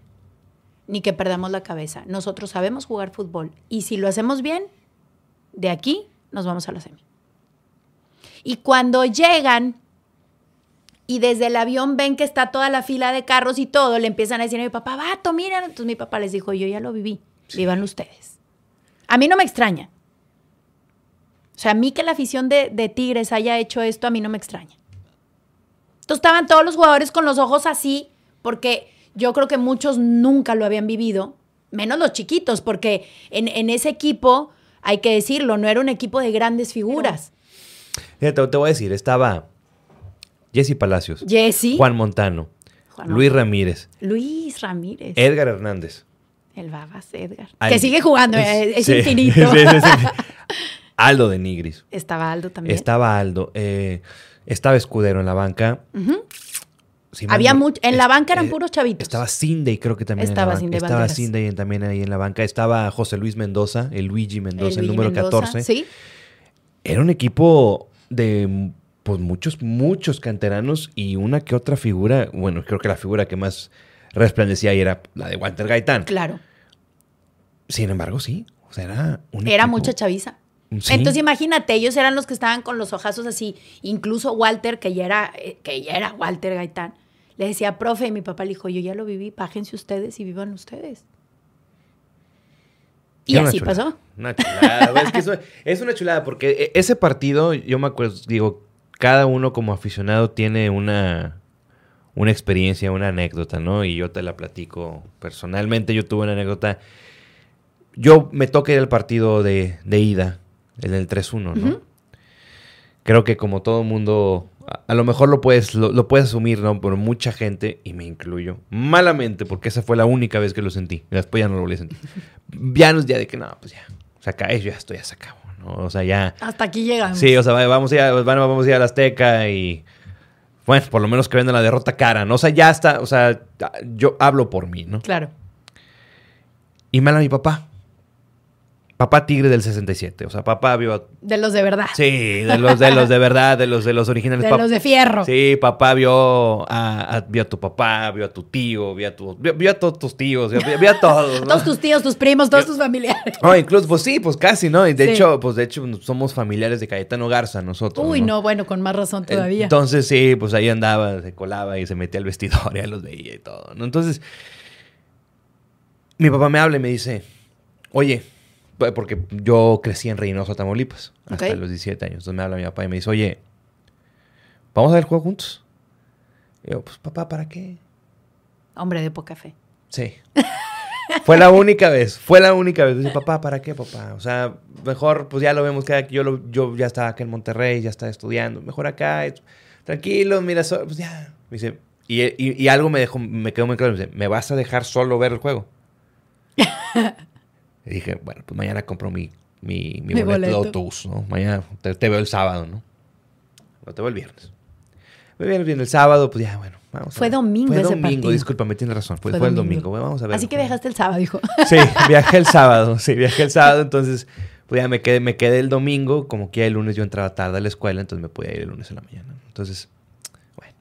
ni que perdamos la cabeza. Nosotros sabemos jugar fútbol y si lo hacemos bien, de aquí nos vamos a la semi. Y cuando llegan y desde el avión ven que está toda la fila de carros y todo, le empiezan a decir a mi papá, vato, mira. Entonces mi papá les dijo, yo ya lo viví, vivan ustedes. A mí no me extraña. O sea, a mí que la afición de, de Tigres haya hecho esto, a mí no me extraña. Entonces estaban todos los jugadores con los ojos así, porque yo creo que muchos nunca lo habían vivido, menos los chiquitos, porque en, en ese equipo, hay que decirlo, no era un equipo de grandes figuras. Te voy a decir, estaba Jesse Palacios, Jesse, Juan Montano, Juan Luis Ramírez, Luis Ramírez, Edgar Hernández. el Babas Edgar, Al- que sigue jugando, es, es Sí, infinito. sí, sí, sí. Aldo de Nigris. Estaba Aldo también. Estaba Aldo. eh, estaba Escudero en la banca. Ujú. Si Había no- mucho, en la banca eran puros chavitos. Estaba Cindy, creo que también. Estaba Cindy. Estaba. Cindy también ahí en la banca. Estaba José Luis Mendoza, el Luigi Mendoza, el, Luigi número Mendoza, 14. Sí, Era un equipo de pues muchos, muchos canteranos y una que otra figura. Bueno, creo que la figura que más resplandecía ahí era la de Walter Gaitán. claro. Sin embargo, sí. O sea, era un Era equipo- mucha chaviza. Sí. Entonces imagínate, ellos eran los que estaban con los ojazos así. Incluso Walter, que ya era, eh, que ya era Walter Gaitán, le decía, profe, y mi papá le dijo, yo ya lo viví, bájense ustedes y vivan ustedes. Y así chulada, pasó. Una chulada. es, que eso- es una chulada porque e- ese partido, yo me acuerdo, digo, cada uno como aficionado tiene una, una experiencia, una anécdota, ¿no? Y yo te la platico personalmente. Yo tuve una anécdota. Yo me toca ir al partido de, de ida, el del 3-1, ¿no? Creo que como todo mundo, a, a lo mejor lo puedes, lo, lo puedes asumir, ¿no? Por mucha gente, y me incluyo, malamente, porque esa fue la única vez que lo sentí. Después ya no lo volví a sentir. Ya no es ya de que, no, pues ya, se acaba, ya esto ya se acabó, ¿no? O sea, ya... Hasta aquí llegamos. Sí, o sea, va- vamos a ir a, vamos a ir a la Azteca y... Bueno, por lo menos que vendan la derrota cara, ¿no? O sea, ya está, o sea, yo hablo por mí, ¿no? Claro. Y mal a mi papá. Papá Tigre del 67. O sea, papá vio a... De los de verdad. Sí, de los de los de verdad, de los de los originales. de Pap- los de fierro. Sí, papá vio a, a- vio a tu papá, vio a tu tío, vio a, tu, vio, vio a todos tus tíos, vio, vio a todos, ¿no? Todos tus tíos, tus primos, todos tus familiares. No, incluso, pues sí, pues casi, ¿no? Y de Sí. hecho, pues de hecho somos familiares de Cayetano Garza nosotros. Uy, no, bueno, con más razón todavía. Entonces sí, pues ahí andaba, se colaba y se metía al vestidor y ahí los veía y todo, ¿no? Entonces, mi papá me habla y me dice, oye, porque yo crecí en Reynosa, Tamaulipas, hasta los 17 años. Entonces me habla mi papá y me dice, oye, ¿vamos a ver el juego juntos? Y yo, pues papá, ¿para qué? Hombre de poca fe. Sí. Fue la única vez, fue la única vez. Dice, papá, ¿para qué, papá? O sea, mejor, pues ya lo vemos que yo, lo- yo ya estaba acá en Monterrey, ya estaba estudiando. Mejor acá, tranquilo, mira, so- pues ya. Me dice, y, y- y algo me dejó, me quedó muy claro. Me dice, ¿me vas a dejar solo ver el juego? y dije, bueno, pues mañana compro mi, mi, mi Mi boleto, boleto. de autobús, ¿no? Mañana te, te veo el sábado, ¿no? No te veo el viernes. Me viene bien el sábado, pues ya, bueno. Vamos a Fue ver. domingo Fue ese domingo, partido. discúlpame, tienes razón. Fue, Fue fue el domingo. Bueno, vamos a ver. Así que viajaste el sábado, dijo. Sí, viajé el sábado, sí, viajé el sábado, entonces pues ya me quedé, me quedé el domingo, como que ya el lunes yo entraba tarde a la escuela, entonces me podía ir el lunes en la mañana. Entonces, bueno,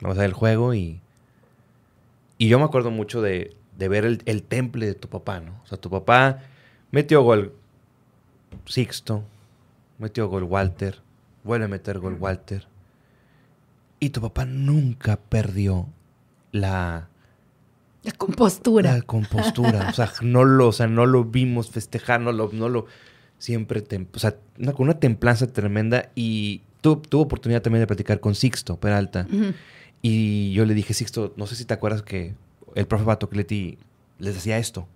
vamos a ver el juego y... Y yo me acuerdo mucho de, de ver el, el temple de tu papá, ¿no? O sea, tu papá metió gol Sixto, metió gol Walter, vuelve a meter gol Walter. Y tu papá nunca perdió la, La compostura. la compostura. o sea, no lo, o sea, no lo vimos festejar, no lo, no lo siempre, tem- o sea, una, con una templanza tremenda y tu, tuve oportunidad también de platicar con Sixto Peralta y yo le dije, Sixto, no sé si te acuerdas que el profe Batocleti les decía esto.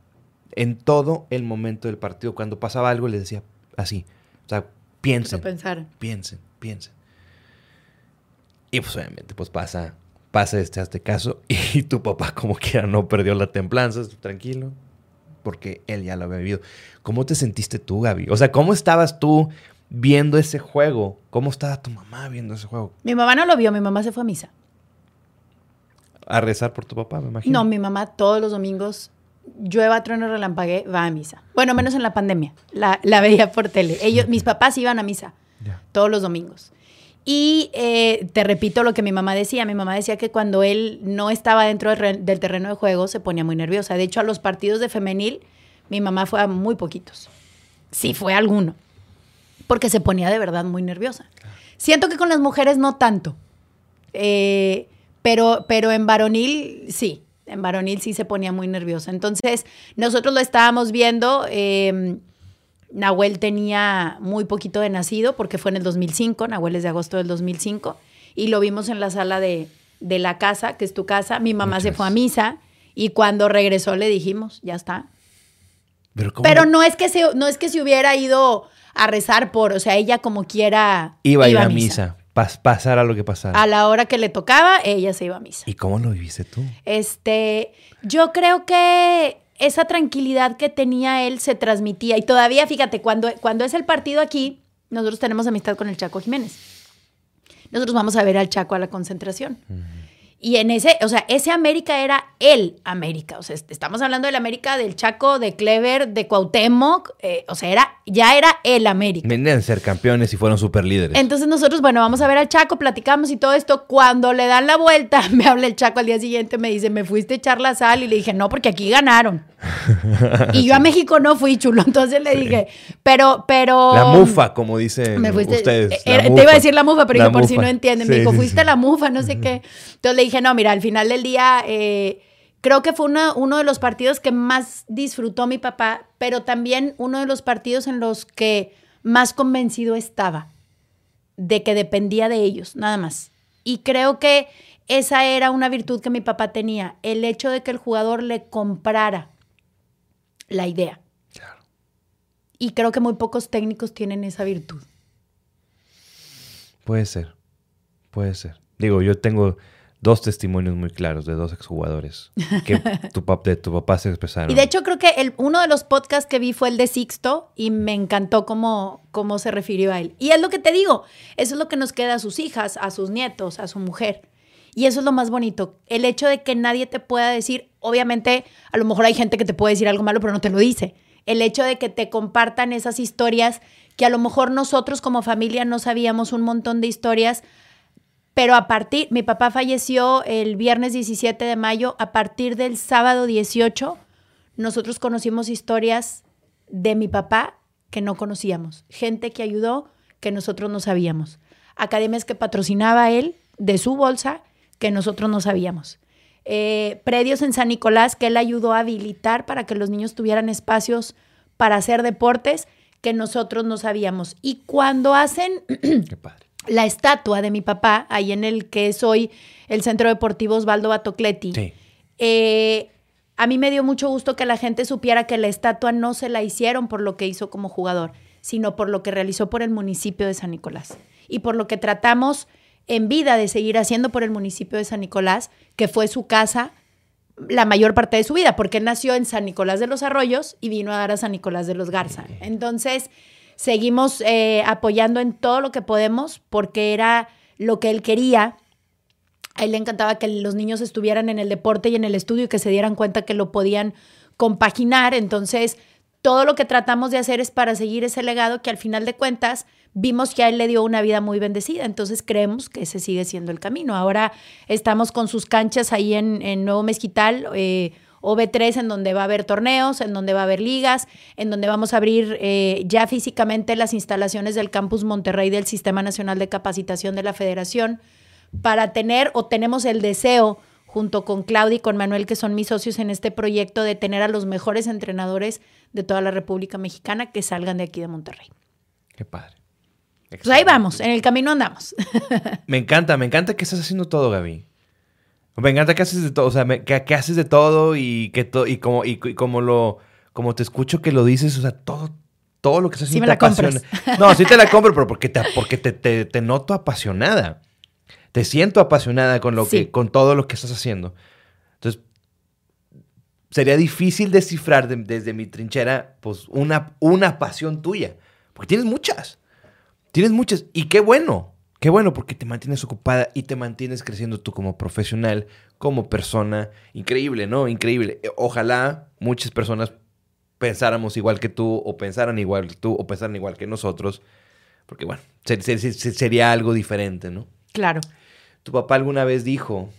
en todo el momento del partido. Cuando pasaba algo, les decía así. O sea, piensen. pensar. Piensen, piensen. Y pues obviamente, pues pasa, pasa este, este caso. Y tu papá, como quiera, no perdió la templanza, tranquilo. Porque él ya lo había vivido. ¿Cómo te sentiste tú, Gaby? O sea, ¿cómo estabas tú viendo ese juego? ¿Cómo estaba tu mamá viendo ese juego? Mi mamá no lo vio, mi mamá se fue a misa. A rezar por tu papá, me imagino. No, mi mamá todos los domingos, llueva, trueno, relampague, va a misa. Bueno, menos en la pandemia. La, la veía por tele. Ellos, mis papás iban a misa todos los domingos. Y eh, te repito lo que mi mamá decía. Mi mamá decía que cuando él no estaba dentro del, terreno de juego se ponía muy nerviosa. De hecho, a los partidos de femenil, mi mamá fue a muy poquitos. Sí, fue a alguno. Porque se ponía de verdad muy nerviosa. Siento que con las mujeres no tanto. Eh, pero, pero en varonil sí. En varonil sí se ponía muy nerviosa. Entonces, nosotros lo estábamos viendo. Eh, Nahuel tenía muy poquito de nacido porque fue en el 2005, Nahuel es de agosto del 2005, y lo vimos en la sala de, la casa, que es tu casa. Mi mamá se fue a misa y cuando regresó le dijimos, ya está. Pero, no, es que se, no es que se hubiera ido a rezar por, o sea, ella como quiera iba, a ir a misa. Pasara lo que pasara. A la hora que le tocaba, ella se iba a misa. ¿Y cómo lo viviste tú? Este, yo creo que esa tranquilidad que tenía él se transmitía. Y todavía, fíjate, cuando, cuando es el partido aquí, nosotros tenemos amistad con el Chaco Jiménez. Nosotros vamos a ver al Chaco a la concentración. Y en ese, o sea, ese América era el América. O sea, estamos hablando del América del Chaco, de Clever, de Cuauhtémoc. Eh, o sea, era, ya era el América. Venían a ser campeones y fueron super líderes. Entonces nosotros, bueno, vamos a ver al Chaco, platicamos y todo esto. Cuando le dan la vuelta, me habla el Chaco al día siguiente, me dice, me fuiste a echar la sal. Y le dije, no, porque aquí ganaron. y yo a México no fui chulo. Entonces le dije, pero, pero... La mufa, como dicen ustedes. te iba a decir la mufa, pero por si no entienden. me dijo, fuiste la mufa, no sé qué. Entonces le dije, no, mira, al final del día, eh, creo que fue uno de los partidos que más disfrutó mi papá, pero también uno de los partidos en los que más convencido estaba de que dependía de ellos, nada más. Y creo que esa era una virtud que mi papá tenía, el hecho de que el jugador le comprara la idea. Y creo que muy pocos técnicos tienen esa virtud. Puede ser, puede ser. Digo, yo tengo dos testimonios muy claros de dos exjugadores que tu, de tu papá se expresaron. Y de hecho creo que el, uno de los podcasts que vi fue el de Sixto y me encantó cómo, cómo se refirió a él. Y es lo que te digo, eso es lo que nos queda a sus hijas, a sus nietos, a su mujer. Y eso es lo más bonito, el hecho de que nadie te pueda decir, obviamente a lo mejor hay gente que te puede decir algo malo, pero no te lo dice. El hecho de que te compartan esas historias que a lo mejor nosotros como familia no sabíamos un montón de historias pero a partir, mi papá falleció el viernes 17 de mayo, a partir del sábado 18, nosotros conocimos historias de mi papá que no conocíamos, gente que ayudó que nosotros no sabíamos, academias que patrocinaba él de su bolsa que nosotros no sabíamos. Eh, predios en San Nicolás que él ayudó a habilitar para que los niños tuvieran espacios para hacer deportes que nosotros no sabíamos. Y cuando hacen Qué padre la estatua de mi papá, ahí en el que es hoy el Centro Deportivo Osvaldo Batocletti. Eh, a mí me dio mucho gusto que la gente supiera que la estatua no se la hicieron por lo que hizo como jugador, sino por lo que realizó por el municipio de San Nicolás y por lo que tratamos en vida de seguir haciendo por el municipio de San Nicolás, que fue su casa la mayor parte de su vida, porque él nació en San Nicolás de los Arroyos y vino a dar a San Nicolás de los Garza. Entonces, Seguimos eh, apoyando en todo lo que podemos porque era lo que él quería. A él le encantaba que los niños estuvieran en el deporte y en el estudio y que se dieran cuenta que lo podían compaginar. Entonces, todo lo que tratamos de hacer es para seguir ese legado que al final de cuentas vimos que a él le dio una vida muy bendecida. Entonces creemos que ese sigue siendo el camino. Ahora estamos con sus canchas ahí en, Nuevo Mezquital. Eh, OB3 en donde va a haber torneos, en donde va a haber ligas, en donde vamos a abrir eh, ya físicamente las instalaciones del Campus Monterrey del Sistema Nacional de Capacitación de la Federación para tener o tenemos el deseo junto con Claudia y con Manuel, que son mis socios en este proyecto, de tener a los mejores entrenadores de toda la República Mexicana que salgan de aquí de Monterrey. Qué padre. Pues ahí vamos, en el camino andamos. me encanta, me encanta que estás haciendo todo, Gaby. Me encanta que haces de todo, o sea, que, haces de todo y que y como y, como lo como te escucho que lo dices, o sea, todo, todo lo que estás Sí me te compras. apasiona. No, sí te la compro, pero porque te, porque te, te- te noto apasionada. Te siento apasionada con lo Sí. que, con todo lo que estás haciendo. Entonces, sería difícil descifrar de- desde mi trinchera, pues, una, una pasión tuya. Porque tienes muchas. Tienes muchas. Y qué bueno. Qué bueno porque te mantienes ocupada y te mantienes creciendo tú como profesional, como persona. Increíble, ¿no? Increíble. Eh, Ojalá muchas personas pensáramos igual que tú, o pensaran igual que tú, o pensaran igual que nosotros. Porque bueno, se- se- se- sería algo diferente, ¿no? Claro. Tu papá alguna vez dijo,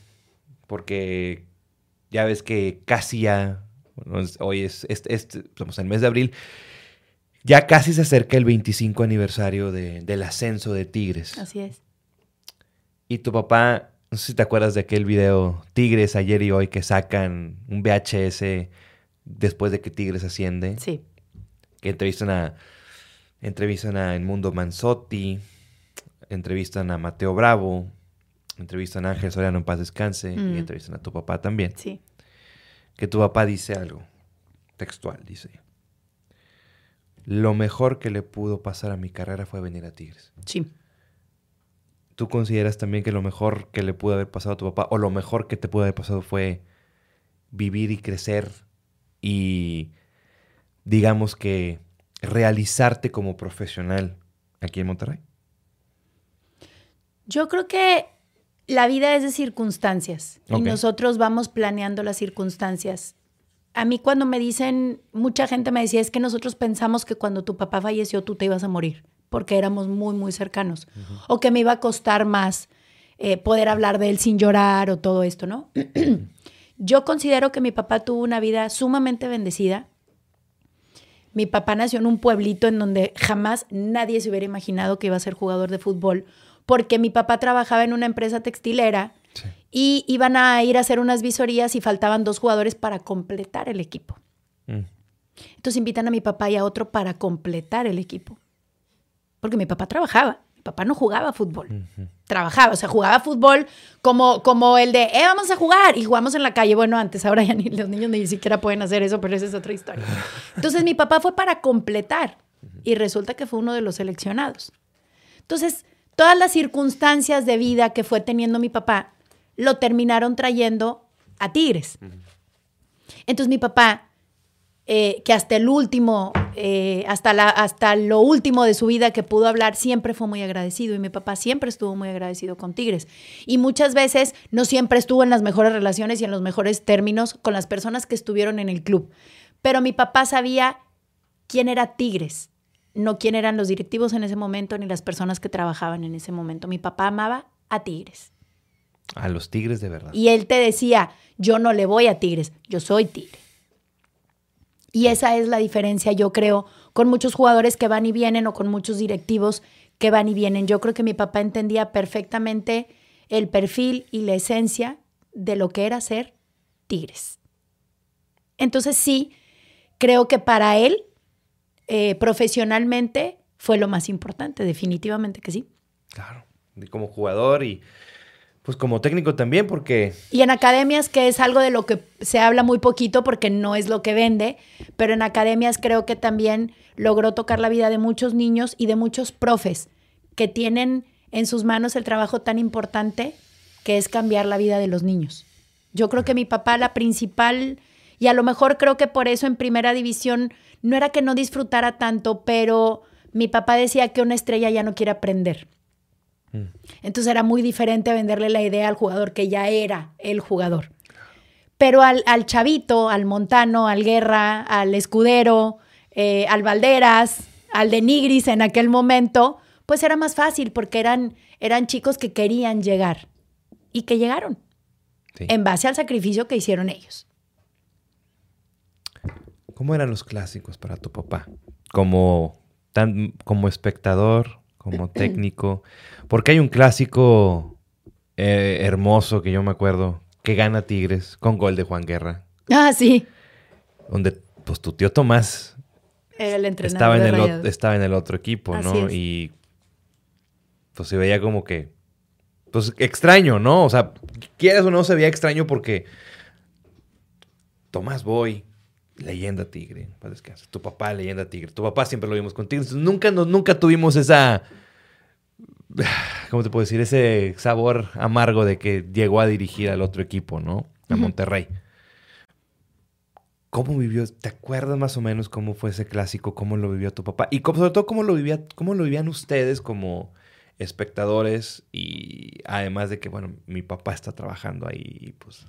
porque ya ves que casi ya, bueno, hoy es, este, este- estamos en el mes de abril, ya casi se acerca el 25 aniversario de- del ascenso de Tigres. Así es. Y tu papá, no sé si te acuerdas de aquel video Tigres ayer y hoy que sacan un VHS después de que Tigres asciende, Sí. que entrevistan a, entrevistan a Mundo Manzotti, entrevistan a Mateo Bravo, entrevistan a Ángel Soriano en paz descanse Mm. y entrevistan a tu papá también. Sí. Que tu papá dice algo textual, dice. Lo mejor que le pudo pasar a mi carrera fue venir a Tigres. Sí. ¿Tú consideras también que lo mejor que le pudo haber pasado a tu papá o lo mejor que te pudo haber pasado fue vivir y crecer y digamos que realizarte como profesional aquí en Monterrey? Yo creo que la vida es de circunstancias y nosotros vamos planeando las circunstancias. A mí cuando me dicen, mucha gente me decía, es que nosotros pensamos que cuando tu papá falleció tú te ibas a morir, porque éramos muy, muy cercanos, o que me iba a costar más eh, poder hablar de él sin llorar o todo esto, ¿no? Yo considero que mi papá tuvo una vida sumamente bendecida. Mi papá nació en un pueblito en donde jamás nadie se hubiera imaginado que iba a ser jugador de fútbol, porque mi papá trabajaba en una empresa textilera Sí. y iban a ir a hacer unas visorías y faltaban dos jugadores para completar el equipo. Mm. Entonces invitan a mi papá y a otro para completar el equipo. Porque mi papá trabajaba, mi papá no jugaba fútbol, trabajaba, o sea, jugaba fútbol como, como el de, eh, vamos a jugar y jugamos en la calle. Bueno, antes, ahora ya ni los niños ni siquiera pueden hacer eso, pero esa es otra historia. Entonces mi papá fue para completar y resulta que fue uno de los seleccionados. Entonces, todas las circunstancias de vida que fue teniendo mi papá lo terminaron trayendo a Tigres. Entonces mi papá, eh, que hasta el último, eh, hasta, la, hasta lo último de su vida que pudo hablar, siempre fue muy agradecido. Y mi papá siempre estuvo muy agradecido con Tigres. Y muchas veces no siempre estuvo en las mejores relaciones y en los mejores términos con las personas que estuvieron en el club. Pero mi papá sabía quién era Tigres, no quién eran los directivos en ese momento ni las personas que trabajaban en ese momento. Mi papá amaba a Tigres. A los Tigres de verdad. Y él te decía, yo no le voy a Tigres, yo soy Tigre. Y esa es la diferencia, yo creo, con muchos jugadores que van y vienen o con muchos directivos que van y vienen. Yo creo que mi papá entendía perfectamente el perfil y la esencia de lo que era ser Tigres. Entonces sí, creo que para él, eh, profesionalmente, fue lo más importante, definitivamente que sí. Claro. Como jugador y pues como técnico también porque Y en academias, que es algo de lo que se habla muy poquito porque no es lo que vende, pero en academias creo que también logró tocar la vida de muchos niños y de muchos profes que tienen en sus manos el trabajo tan importante que es cambiar la vida de los niños. Yo creo que mi papá la principal, y a lo mejor creo que por eso en primera división no era que no disfrutara tanto, pero mi papá decía que una estrella ya no quiere aprender. Entonces era muy diferente venderle la idea al jugador que ya era el jugador. Pero al, al chavito, al montano, al guerra, al escudero, eh, al Valderas, al de Nigris en aquel momento, pues era más fácil porque eran, eran chicos que querían llegar y que llegaron sí. en base al sacrificio que hicieron ellos. ¿Cómo eran los clásicos para tu papá? Como tan como espectador, como técnico, porque hay un clásico eh, hermoso que yo me acuerdo que gana Tigres con gol de Juan Guerra, Ah, sí. donde pues tu tío Tomás Era el entrenador. estaba en, el, estaba en el otro equipo, Así ¿no? es. Y pues se veía como que, pues extraño, ¿no? O sea, quieras o no, se veía extraño porque Tomás Boy, leyenda tigre. Tu papá, leyenda tigre. Tu papá siempre lo vimos contigo. nunca, nunca tuvimos esa. ¿Cómo te puedo decir? Ese sabor amargo de que llegó a dirigir al otro equipo, ¿no? A Monterrey. ¿Cómo vivió? ¿Te acuerdas más o menos cómo fue ese clásico? ¿Cómo lo vivió tu papá? Y sobre todo, ¿cómo lo, vivía, cómo lo vivían ustedes como espectadores? Y además de que, bueno, mi papá está trabajando ahí, pues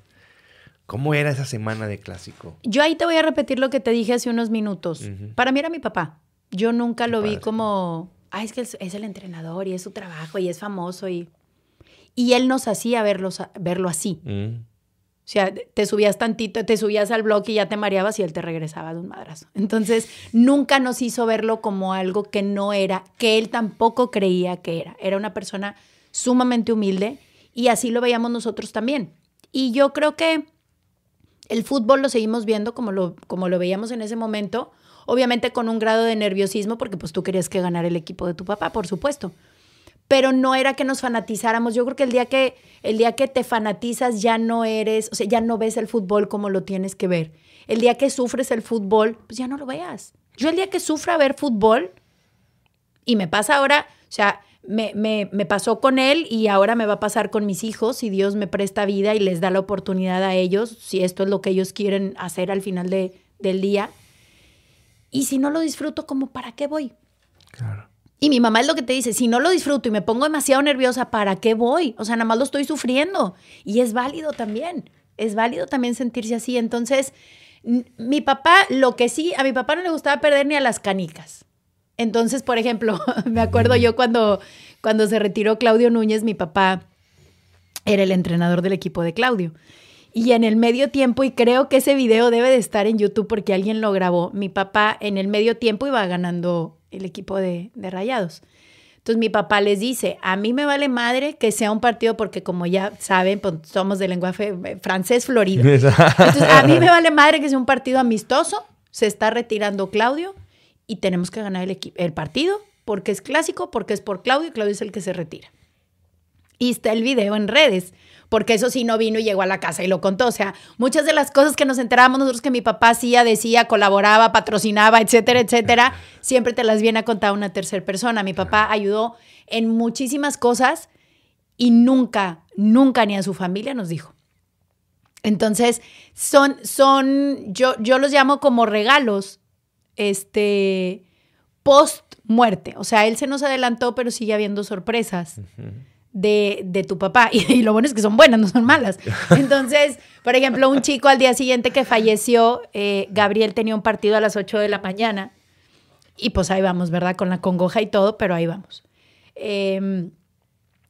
¿Cómo era esa semana de clásico? Yo ahí te voy a repetir lo que te dije hace unos minutos. Para mí era mi papá. Yo nunca lo vi como, ay, es que es el entrenador y es su trabajo y es famoso y... Y él nos hacía verlo así. Mm. O sea, te subías tantito, te subías al bloque y ya te mareabas y él te regresaba de un madrazo. Entonces, nunca nos hizo verlo como algo que no era, que él tampoco creía que era. Era una persona sumamente humilde y así lo veíamos nosotros también. Y yo creo que el fútbol lo seguimos viendo como lo, como lo veíamos en ese momento, obviamente con un grado de nerviosismo, porque pues tú querías que ganara el equipo de tu papá, por supuesto. Pero no era que nos fanatizáramos. Yo creo que el día que, el día que te fanatizas ya no eres, o sea, ya no ves el fútbol como lo tienes que ver. El día que sufres el fútbol, pues ya no lo veas. Yo el día que sufra ver fútbol, y me pasa ahora, o sea, me, me, me, pasó con él y ahora me va a pasar con mis hijos si Dios me presta vida y les da la oportunidad a ellos, si esto es lo que ellos quieren hacer al final de, del día. Y si no lo disfruto, ¿como para qué voy? Claro. Y mi mamá es lo que te dice, si no lo disfruto y me pongo demasiado nerviosa, ¿para qué voy? O sea, nada más lo estoy sufriendo. Y es válido también, es válido también sentirse así. Entonces, mi papá, lo que sí, a mi papá no le gustaba perder ni a las canicas. Entonces, por ejemplo, me acuerdo yo cuando, cuando se retiró Claudio Núñez, mi papá era el entrenador del equipo de Claudio. Y en el medio tiempo, y creo que ese video debe de estar en YouTube porque alguien lo grabó, mi papá en el medio tiempo iba ganando el equipo de, Rayados. Entonces mi papá les dice, a mí me vale madre que sea un partido porque como ya saben, pues, somos de lenguaje eh, francés florido. Entonces a mí me vale madre que sea un partido amistoso, se está retirando Claudio, y tenemos que ganar el, el partido porque es clásico, porque es por Claudio y Claudio es el que se retira. Y está el video en redes, porque eso sí no vino y llegó a la casa y lo contó. O sea, muchas de las cosas que nos enterábamos nosotros que mi papá hacía, decía, colaboraba, patrocinaba, etcétera, etcétera, siempre te las viene a contar una tercera persona. Mi papá ayudó en muchísimas cosas y nunca, nunca ni a su familia nos dijo. Entonces, son, son, yo, yo los llamo como regalos este, post muerte. O sea, él se nos adelantó, pero sigue habiendo sorpresas. De, tu papá. Y, lo bueno es que son buenas, no son malas. Entonces, por ejemplo, un chico al día siguiente que falleció, eh, Gabriel tenía un partido a las 8 de la mañana. Y pues ahí vamos, ¿verdad? Con la congoja y todo, pero ahí vamos. Em,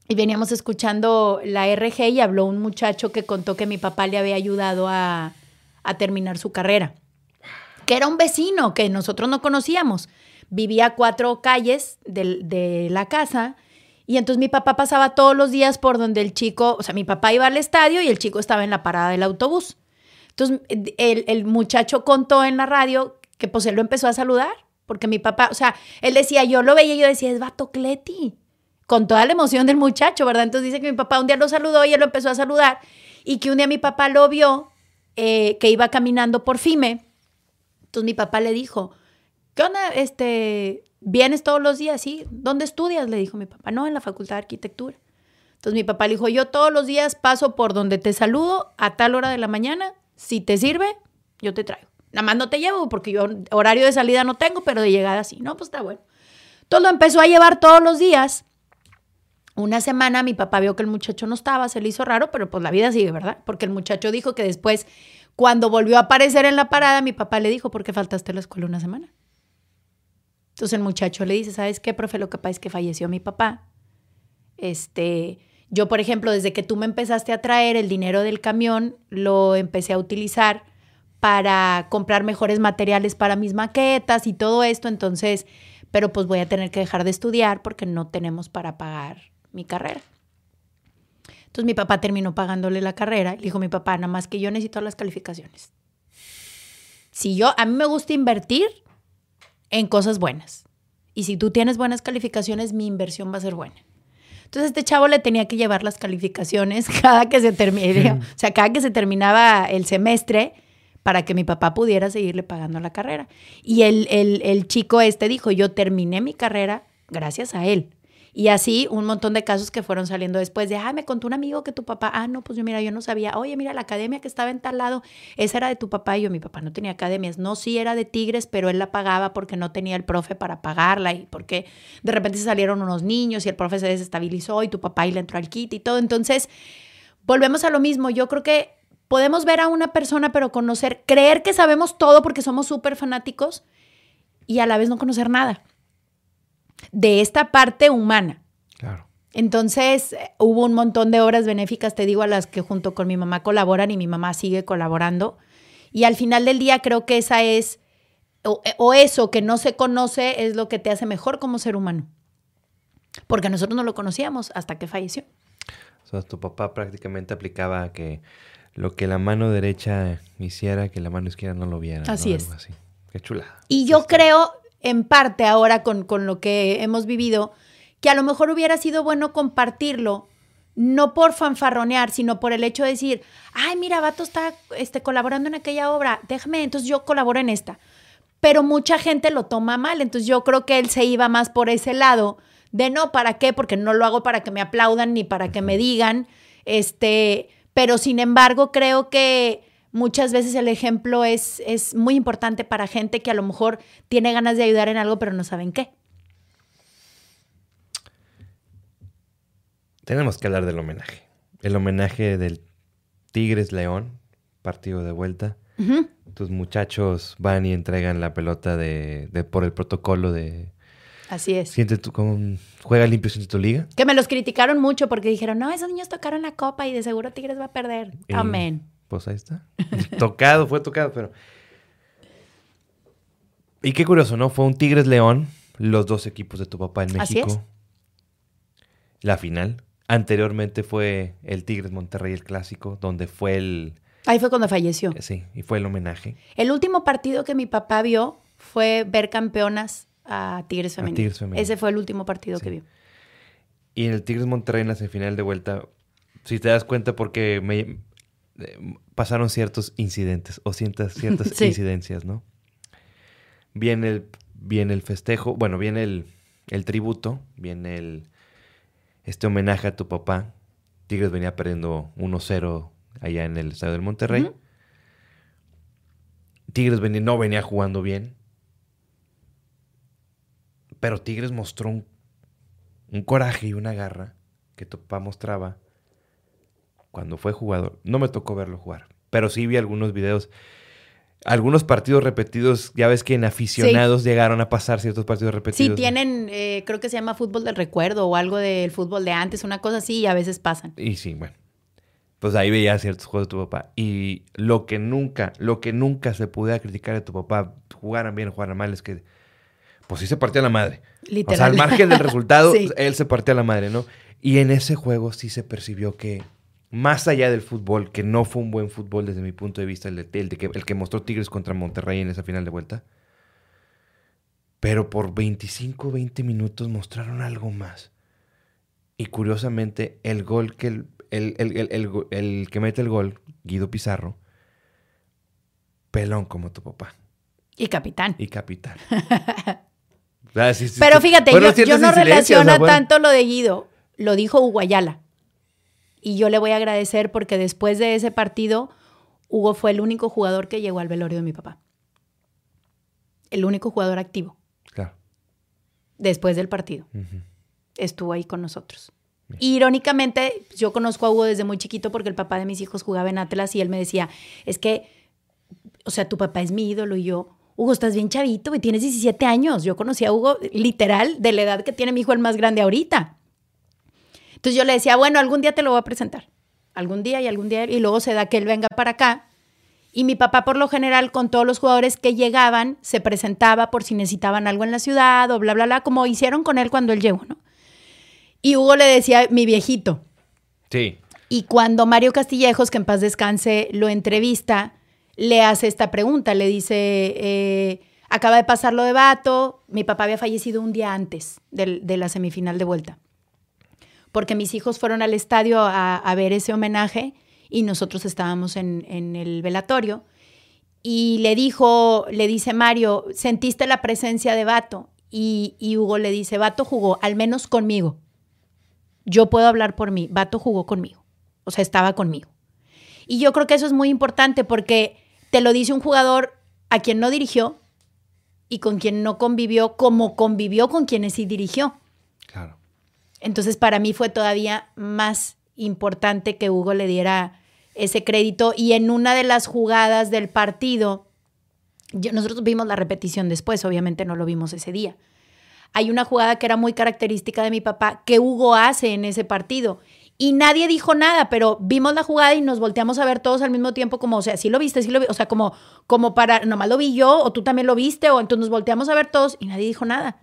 y veníamos escuchando la RG y habló un muchacho que contó que mi papá le había ayudado a, a terminar su carrera que era un vecino que nosotros no conocíamos. Vivía cuatro calles de, la casa. Y entonces mi papá pasaba todos los días por donde el chico, o sea, mi papá iba al estadio y el chico estaba en la parada del autobús. Entonces el, muchacho contó en la radio que pues él lo empezó a saludar, porque mi papá, o sea, él decía, yo lo veía y yo decía, es Vato Cleti, con toda la emoción del muchacho, ¿verdad? Entonces dice que mi papá un día lo saludó y él lo empezó a saludar, y que un día mi papá lo vio, eh, que iba caminando por FIME, entonces mi papá le dijo, ¿qué onda? Este, ¿Vienes todos los días? Sí. ¿Dónde estudias? Le dijo mi papá. No, en la Facultad de Arquitectura. Entonces mi papá le dijo, yo todos los días paso por donde te saludo a tal hora de la mañana. Si te sirve, yo te traigo. Nada más no te llevo porque yo horario de salida no tengo, pero de llegada sí. No, pues está bueno. Todo lo empezó a llevar todos los días. Una semana mi papá vio que el muchacho no estaba, se le hizo raro, pero pues la vida sigue, ¿verdad? Porque el muchacho dijo que después cuando volvió a aparecer en la parada, mi papá le dijo, ¿por qué faltaste a la escuela una semana? Entonces el muchacho le dice, ¿sabes qué, profe? Lo que pasa es que falleció mi papá. Este, yo, por ejemplo, desde que tú me empezaste a traer el dinero del camión, lo empecé a utilizar para comprar mejores materiales para mis maquetas y todo esto. Entonces, pero pues voy a tener que dejar de estudiar porque no tenemos para pagar mi carrera. Entonces mi papá terminó pagándole la carrera. Le dijo mi papá, nada más que yo necesito las calificaciones. Si yo, a mí me gusta invertir en cosas buenas. Y si tú tienes buenas calificaciones, mi inversión va a ser buena. Entonces este chavo le tenía que llevar las calificaciones cada que se terminaba, o sea, cada que se terminaba el semestre para que mi papá pudiera seguirle pagando la carrera. Y el, el, el chico este dijo, yo terminé mi carrera gracias a él. Y así un montón de casos que fueron saliendo después de, ah, me contó un amigo que tu papá, ah, no, pues yo mira, yo no sabía, oye, mira, la academia que estaba en tal lado, esa era de tu papá y yo, mi papá no tenía academias, no, sí era de Tigres, pero él la pagaba porque no tenía el profe para pagarla y porque de repente se salieron unos niños y el profe se desestabilizó y tu papá y le entró al kit y todo. Entonces, volvemos a lo mismo, yo creo que podemos ver a una persona, pero conocer, creer que sabemos todo porque somos súper fanáticos y a la vez no conocer nada de esta parte humana. Claro. Entonces, eh, hubo un montón de obras benéficas, te digo, a las que junto con mi mamá colaboran y mi mamá sigue colaborando. Y al final del día creo que esa es, o, eh, o eso que no se conoce es lo que te hace mejor como ser humano. Porque nosotros no lo conocíamos hasta que falleció. O sea, tu papá prácticamente aplicaba que lo que la mano derecha hiciera, que la mano izquierda no lo viera. Así ¿no? es. Algo así. Qué chula. Y yo creo, en parte ahora con, con lo que hemos vivido, que a lo mejor hubiera sido bueno compartirlo, no por fanfarronear, sino por el hecho de decir, ay, mira, Vato está este, colaborando en aquella obra, déjame, entonces yo colaboro en esta. Pero mucha gente lo toma mal, entonces yo creo que él se iba más por ese lado de no, ¿para qué? Porque no lo hago para que me aplaudan ni para que me digan, este, pero sin embargo creo que muchas veces el ejemplo es, es muy importante para gente que a lo mejor tiene ganas de ayudar en algo, pero no saben qué. Tenemos que hablar del homenaje. El homenaje del Tigres León, partido de vuelta. Tus muchachos van y entregan la pelota de, de- por el protocolo de Así es. siente tu con juega limpio siente tu liga. Que me los criticaron mucho porque dijeron, no, esos niños tocaron la copa y de seguro Tigres va a perder. Y, Amén. Pues ahí está. tocado, fue tocado, pero. Y qué curioso, ¿no? Fue un Tigres León, los dos equipos de tu papá en Así México. es. La final. Anteriormente fue el Tigres Monterrey, el clásico, donde fue el. Ahí fue cuando falleció. Sí, y fue el homenaje. El último partido que mi papá vio fue ver campeonas a Tigres A Femenil. Tigres Femenil. Ese fue el último partido Sí. que vio. Y en el Tigres Monterrey en la semifinal de vuelta, si te das cuenta, porque me eh, pasaron ciertos incidentes o ciertas, ciertas Sí. incidencias, ¿no? Viene el, viene el festejo, bueno, viene el, el tributo, viene el este homenaje a tu papá. Tigres venía perdiendo 1-0 allá en el estadio del Monterrey. Tigres venía- no venía jugando bien. Pero Tigres mostró un, un coraje y una garra que tu papá mostraba cuando fue jugador. No me tocó verlo jugar, pero sí vi algunos videos. Algunos partidos repetidos, ya ves que en aficionados llegaron a pasar ciertos partidos Sí, repetidos. tienen, eh, creo que se llama fútbol del recuerdo o algo del fútbol de antes, una cosa así, y a veces pasan. Y sí, bueno. Pues ahí veía ciertos juegos de tu papá. Y lo que nunca, lo que nunca se pudiera criticar de tu papá, jugaran bien jugaran mal, es que, pues sí se partía la madre. Literal. O sea, al margen del resultado, Sí. él se partía la madre, ¿no? Y en ese juego sí se percibió que, más allá del fútbol, que no fue un buen fútbol desde mi punto de vista, el, de, el, de que, el que mostró Tigres contra Monterrey en esa final de vuelta, pero por 25, 20 minutos mostraron algo más. Y curiosamente, el gol que el, el, el- que mete el gol, Guido Pizarro, pelón como tu papá Y capitán. y capitán. Ah, sí, sí, Pero fíjate, yo, no incidencias, o sea, relaciona bueno. tanto lo de Guido, lo dijo Hugo Ayala. Y yo le voy a agradecer porque después de ese partido, Hugo fue el único jugador que llegó al velorio de mi papá. El único jugador activo Claro. después del partido. Estuvo ahí con nosotros. Irónicamente, yo conozco a Hugo desde muy chiquito porque el papá de mis hijos jugaba en Atlas y él me decía, es que, o sea, tu papá es mi ídolo y yo, Hugo, estás bien chavito y tienes 17 años. Yo conocí a Hugo literal de la edad que tiene mi hijo el más grande ahorita. Entonces yo le decía, bueno, algún día te lo voy a presentar. Algún día y algún día. Y luego se da que él venga para acá. Y mi papá, por lo general, con todos los jugadores que llegaban, se presentaba por si necesitaban algo en la ciudad o bla, bla, bla, como hicieron con él cuando él llegó, ¿no? Y Hugo le decía, mi viejito. Sí. Y cuando Mario Castillejos, que en paz descanse, lo entrevista, le hace esta pregunta. Le dice, eh, acaba de pasar lo de Vato, mi papá había fallecido un día antes de la semifinal de vuelta. Porque mis hijos fueron al estadio a, ver ese homenaje y nosotros estábamos en, en el velatorio. y le dijo, le dice Mario, ¿sentiste la presencia de Vato? Y, y Hugo le dice, Vato jugó, al menos conmigo. Yo puedo hablar por mí, Vato jugó conmigo. O sea, estaba conmigo. Y yo creo que eso es muy importante porque te lo dice un jugador a quien no dirigió y con quien no convivió como convivió con quienes sí dirigió. Claro. Entonces, para mí fue todavía más importante que Hugo le diera ese crédito. Y en una de las jugadas del partido, nosotros vimos la repetición después, obviamente no lo vimos ese día. Hay una jugada que era muy característica de mi papá que Hugo hace en ese partido. Y nadie dijo nada, pero vimos la jugada y nos volteamos a ver todos al mismo tiempo, como, o sea, sí lo viste, sí lo vi, o sea, como, como para, nomás lo vi yo, o tú también lo viste, o entonces nos volteamos a ver todos y nadie dijo nada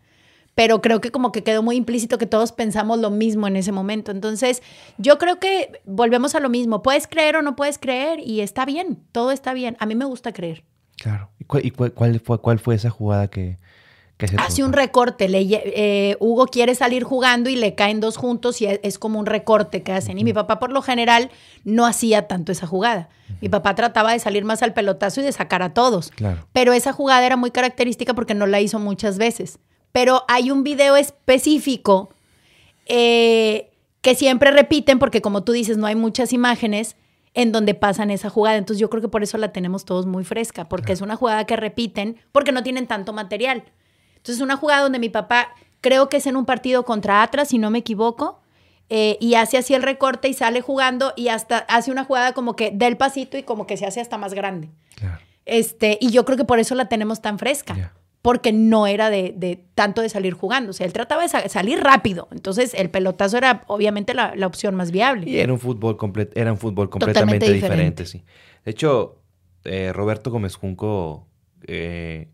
pero creo que como que quedó muy implícito que todos pensamos lo mismo en ese momento. Entonces, yo creo que volvemos a lo mismo. Puedes creer o no puedes creer y está bien, todo está bien. A mí me gusta creer. Claro. ¿Y cuál, fue, cuál fue esa jugada que, que se Hace un recorte. Le, eh, Hugo quiere salir jugando y le caen dos juntos y es, como un recorte que hacen. Y mi papá por lo general no hacía tanto esa jugada. Mi papá trataba de salir más al pelotazo y de sacar a todos. Claro. Pero esa jugada era muy característica porque no la hizo muchas veces pero hay un video específico eh, que siempre repiten, porque como tú dices, no hay muchas imágenes en donde pasan esa jugada. Entonces yo creo que por eso la tenemos todos muy fresca, porque es una jugada que repiten, porque no tienen tanto material. Entonces es una jugada donde mi papá, creo que es en un partido contra Atlas, si no me equivoco, eh, y hace así el recorte y sale jugando y hasta hace una jugada como que del pasito y como que se hace hasta más grande. Este, y yo creo que por eso la tenemos tan fresca porque no era de, tanto de salir jugando. O sea, él trataba de salir rápido. Entonces, el pelotazo era obviamente la, opción más viable. Y era un fútbol, era un fútbol completamente diferente. sí. De hecho, eh, Roberto Gómez Junco, eh,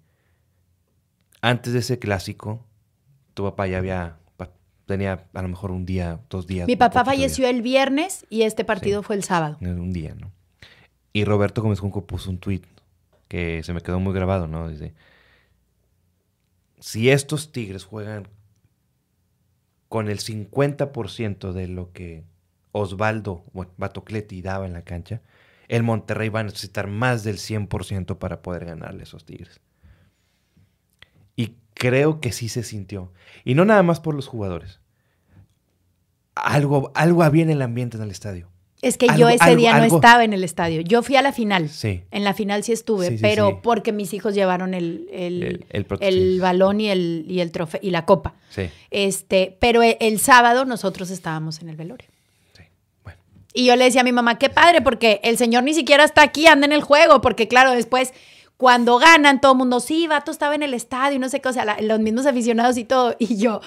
antes de ese clásico, tu papá ya había, tenía a lo mejor un día, dos días. Mi papá falleció el viernes y este partido fue el sábado. Un día, ¿no? Y Roberto Gómez Junco puso un tweet que se me quedó muy grabado, ¿no? Dice, si estos Tigres juegan con el 50% de lo que Osvaldo Batocleti daba en la cancha, el Monterrey va a necesitar más del 100% para poder ganarle a esos Tigres. Y creo que sí se sintió. Y no nada más por los jugadores. Algo, algo había en el ambiente en el estadio. Es que yo ese día no estaba en el estadio. Yo fui a la final. Sí. En la final sí estuve, pero porque mis hijos llevaron el, el, balón y el, y el trofeo y la copa. Sí. Este, pero e, el, sábado nosotros estábamos en el velorio. Sí. Bueno. Y yo le decía a mi mamá, qué padre, porque el señor ni siquiera está aquí, anda en el juego, porque claro, después cuando ganan, todo el mundo, sí, Vato estaba en el estadio y no sé qué, o sea, los mismos aficionados y todo. Y yo,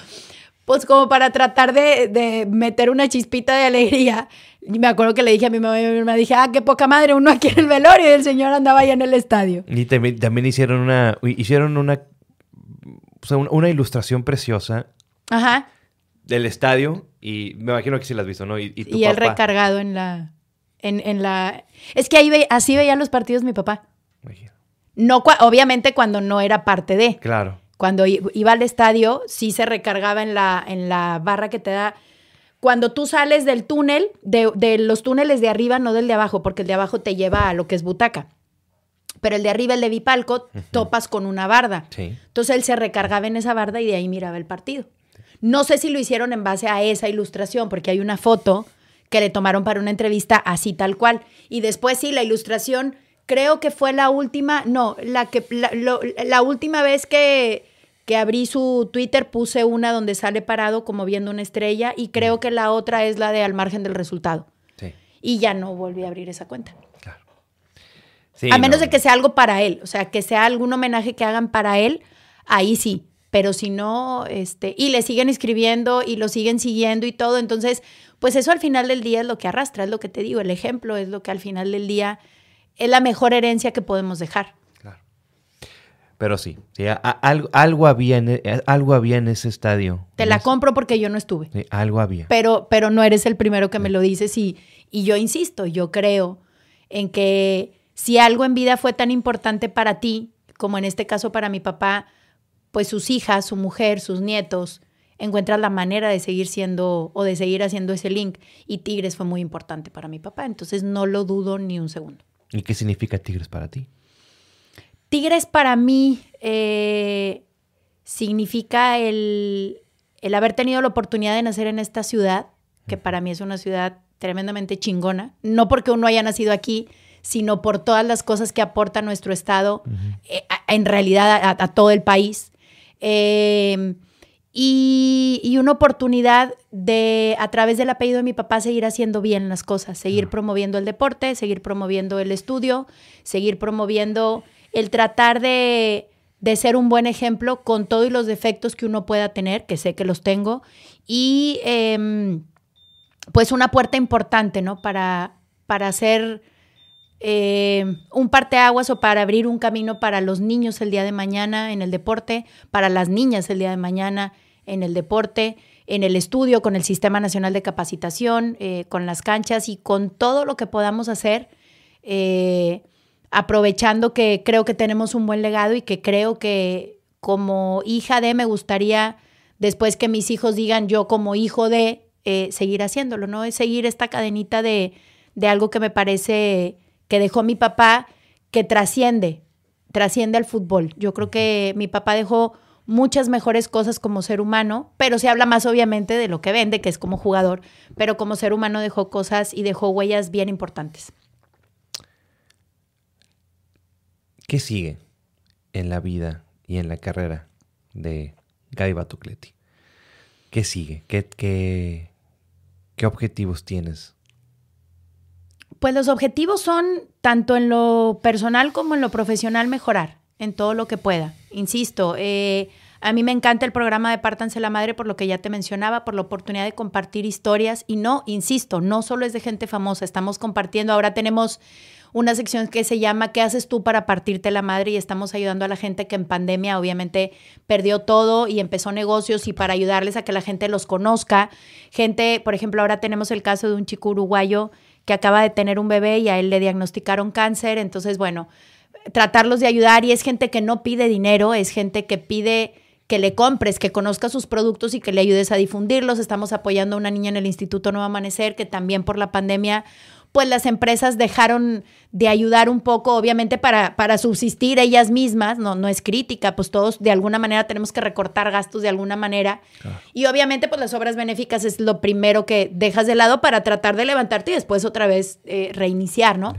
pues como para tratar de, de meter una chispita de alegría, y me acuerdo que le dije a mi mamá y a mi mamá, dije, ah, qué poca madre, uno aquí en el velorio y el señor andaba allá en el estadio. Y también, hicieron una, hicieron una, una ilustración preciosa. Ajá. Del estadio y me imagino que sí la has visto, ¿no? Y, y, el recargado en la, en, en, la... Es que ahí ve, así veían los partidos mi papá. No, obviamente cuando no era parte de. Claro. Cuando iba al estadio, sí se recargaba en la, en la barra que te da cuando tú sales del túnel, de, los túneles de arriba, no del de abajo, porque el de abajo te lleva a lo que es butaca. Pero el de arriba, el de Bipalco, topas con una barda. Entonces él se recargaba en esa barda y de ahí miraba el partido. No sé si lo hicieron en base a esa ilustración, porque hay una foto que le tomaron para una entrevista así tal cual. Y después sí, la ilustración creo que fue la última, no, la que la última vez que que abrí su Twitter, puse una donde sale parado como viendo una estrella y creo que la otra es la de al margen del resultado. Sí. Y ya no volví a abrir esa cuenta. Claro. a menos de que sea algo para él, o sea, que sea algún homenaje que hagan para él, ahí sí. Pero si no, este, y le siguen escribiendo y lo siguen siguiendo y todo, entonces, pues eso al final del día es lo que arrastra, es lo que te digo, el ejemplo es lo que al final del día es la mejor herencia que podemos dejar. Pero sí, algo, algo, había en, e, algo había en ese estadio. Te la compro porque yo no estuve. Sí, algo había. Pero, pero no eres el primero que me lo dices y, y yo insisto, yo creo en que si algo en vida fue tan importante para ti, como en este caso para mi papá, pues sus hijas, su mujer, sus nietos, encuentras la manera de seguir siendo o de seguir haciendo ese link. Y Tigres fue muy importante para mi papá, entonces no lo dudo ni un segundo. ¿Y qué significa Tigres para ti? Tigres para mí eh, significa el, el haber tenido la oportunidad de nacer en esta ciudad, que para mí es una ciudad tremendamente chingona, no porque uno haya nacido aquí, sino por todas las cosas que aporta nuestro estado, eh, en realidad a, todo el país. Eh, y, una oportunidad de, a través del apellido de mi papá, seguir haciendo bien las cosas, seguir promoviendo el deporte, seguir promoviendo el estudio, seguir promoviendo el tratar de, ser un buen ejemplo con todos los defectos que uno pueda tener, que sé que los tengo, y em, pues una puerta importante, ¿no? Para, para hacer eh, un parteaguas o para abrir un camino para los niños el día de mañana en el deporte, para las niñas el día de mañana en el deporte, en el estudio, con el Sistema Nacional de Capacitación, eh, con las canchas y con todo lo que podamos hacer, eh, aprovechando que creo que tenemos un buen legado y que creo que como hija de me gustaría, después que mis hijos digan yo como hijo de, eh, seguir haciéndolo, ¿no? Es seguir esta cadenita de, de algo que me parece que dejó mi papá, que trasciende, trasciende al fútbol. Yo creo que mi papá dejó muchas mejores cosas como ser humano, pero se habla más obviamente de lo que vende, que es como jugador, pero como ser humano dejó cosas y dejó huellas bien importantes. ¿Qué sigue en la vida y en la carrera de Gaby Batucleti? ¿Qué sigue? ¿Qué, qué, qué objetivos tienes? Pues los objetivos son, tanto en lo personal como en lo profesional, mejorar en todo lo que pueda. Insisto, eh, a mí me encanta el programa de Pártanse la Madre por lo que ya te mencionaba, por la oportunidad de compartir historias. Y no, insisto, no solo es de gente famosa, estamos compartiendo. Ahora tenemos una sección que se llama ¿Qué haces tú para partirte la madre? Y estamos ayudando a la gente que en pandemia obviamente perdió todo y empezó negocios y para ayudarles a que la gente los conozca. Gente, por ejemplo, ahora tenemos el caso de un chico uruguayo que acaba de tener un bebé y a él le diagnosticaron cáncer. Entonces, bueno, tratarlos de ayudar y es gente que no pide dinero, es gente que pide que le compres, que conozca sus productos y que le ayudes a difundirlos. Estamos apoyando a una niña en el Instituto Nuevo Amanecer que también por la pandemia pues las empresas dejaron de ayudar un poco, obviamente para, para subsistir ellas mismas, no, no es crítica, pues todos de alguna manera tenemos que recortar gastos de alguna manera. Y obviamente pues las obras benéficas es lo primero que dejas de lado para tratar de levantarte y después otra vez eh, reiniciar, ¿no?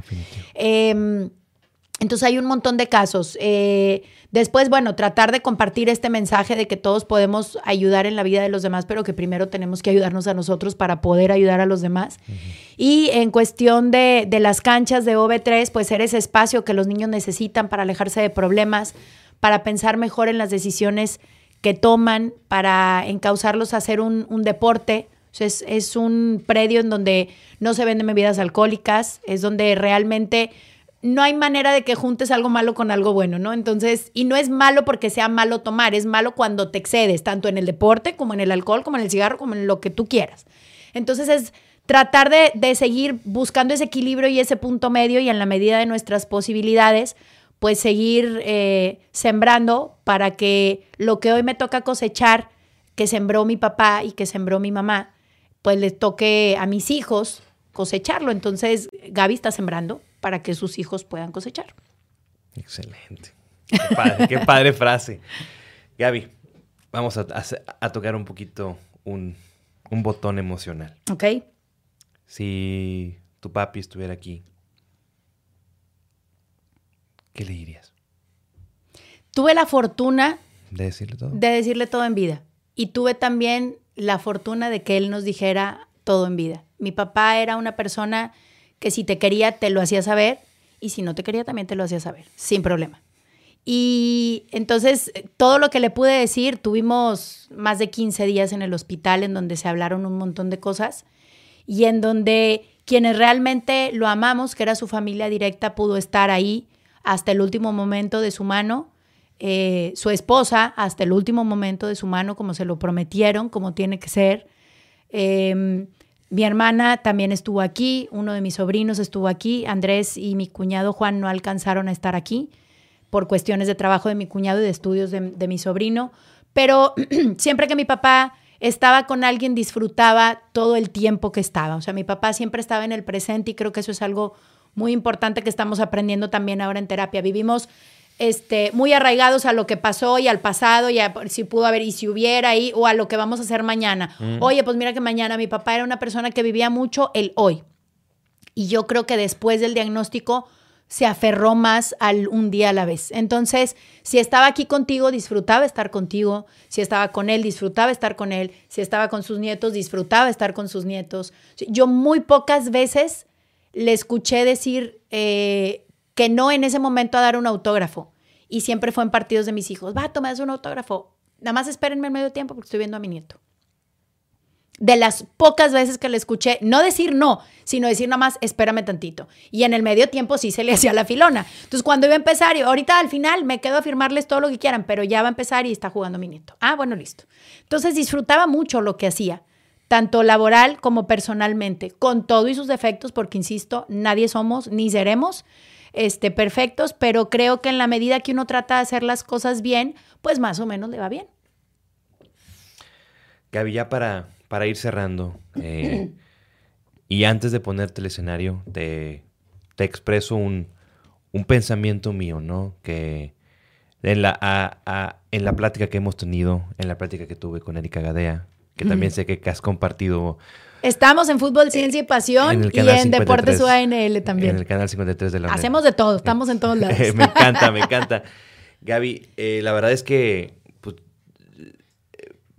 Entonces hay un montón de casos. Eh, después, bueno, tratar de compartir este mensaje de que todos podemos ayudar en la vida de los demás, pero que primero tenemos que ayudarnos a nosotros para poder ayudar a los demás. Y en cuestión de, de, las canchas de OB3, pues ser ese espacio que los niños necesitan para alejarse de problemas, para pensar mejor en las decisiones que toman, para encauzarlos a hacer un, un deporte. es, es un predio en donde no se venden bebidas alcohólicas, es donde realmente no hay manera de que juntes algo malo con algo bueno, ¿no? Entonces, y no es malo porque sea malo tomar, es malo cuando te excedes, tanto en el deporte como en el alcohol, como en el cigarro, como en lo que tú quieras. Entonces es tratar de, seguir buscando ese equilibrio y ese punto medio y en la medida de nuestras posibilidades, pues seguir eh, sembrando para que lo que hoy me toca cosechar, que sembró mi papá y que sembró mi mamá, pues le toque a mis hijos cosecharlo. Entonces, Gaby está sembrando, para que sus hijos puedan cosechar. Excelente. Qué padre, frase. Gaby, vamos a, tocar un poquito un, botón emocional. Ok. Si tu papi estuviera aquí, ¿qué le dirías? Tuve la fortuna de decirle todo. De decirle todo en vida. Y tuve también la fortuna de que él nos dijera todo en vida. Mi papá era una persona que si te quería te lo hacía saber y si no te quería también te lo hacía saber, sin problema. Y entonces todo lo que le pude decir, tuvimos más de 15 días en el hospital en donde se hablaron un montón de cosas y en donde quienes realmente lo amamos, que era su familia directa, pudo estar ahí hasta el último momento de su mano, eh, su esposa hasta el último momento de su mano, como se lo prometieron, como tiene que ser. Em, mi hermana también estuvo aquí, uno de mis sobrinos estuvo aquí, Andrés y mi cuñado Juan no alcanzaron a estar aquí por cuestiones de trabajo de mi cuñado y de estudios de, mi sobrino, pero siempre que mi papá estaba con alguien disfrutaba todo el tiempo que estaba, o sea, mi papá siempre estaba en el presente y creo que eso es algo muy importante que estamos aprendiendo también ahora en terapia. Vivimos este, muy arraigados a lo que pasó y al pasado y a si pudo haber y si hubiera y o a lo que vamos a hacer mañana. Oye, pues mira que mañana mi papá era una persona que vivía mucho el hoy. Y yo creo que después del diagnóstico se aferró más al un día a la vez. Entonces, si estaba aquí contigo, disfrutaba estar contigo. Si estaba con él, disfrutaba estar con él. Si estaba con sus nietos, disfrutaba estar con sus nietos. Yo muy pocas veces le escuché decir eh, que no en ese momento a dar un autógrafo. Y siempre fue en partidos de mis hijos. Va, tomas un autógrafo. Nada más espérenme el medio tiempo porque estoy viendo a mi nieto de las pocas veces que le escuché, no decir no, sino decir nada más, espérame tantito. Y en el medio tiempo sí se le hacía la filona. Entonces, cuando iba a empezar, y ahorita al final me quedo a firmarles todo lo que quieran, pero ya va a empezar y está jugando mi nieto. Ah, bueno, listo. Entonces, disfrutaba mucho lo que hacía, tanto laboral como personalmente, con todo y sus defectos, porque insisto, nadie somos ni seremos este, perfectos, pero creo que en la medida que uno trata de hacer las cosas bien, pues más o menos le va bien. Gaby, ya para para ir cerrando, eh, y antes de ponerte el escenario, te, te expreso un, pensamiento mío, ¿no? Que en la, en la plática que hemos tenido, en la plática que tuve con Erika Gadea, que también sé que, has compartido. Estamos en Fútbol, Ciencia y Pasión y en Deportes UANL también. En el canal 53 de la Hacemos de todo, estamos en todos lados. me encanta, me encanta. Gaby, eh, la verdad es que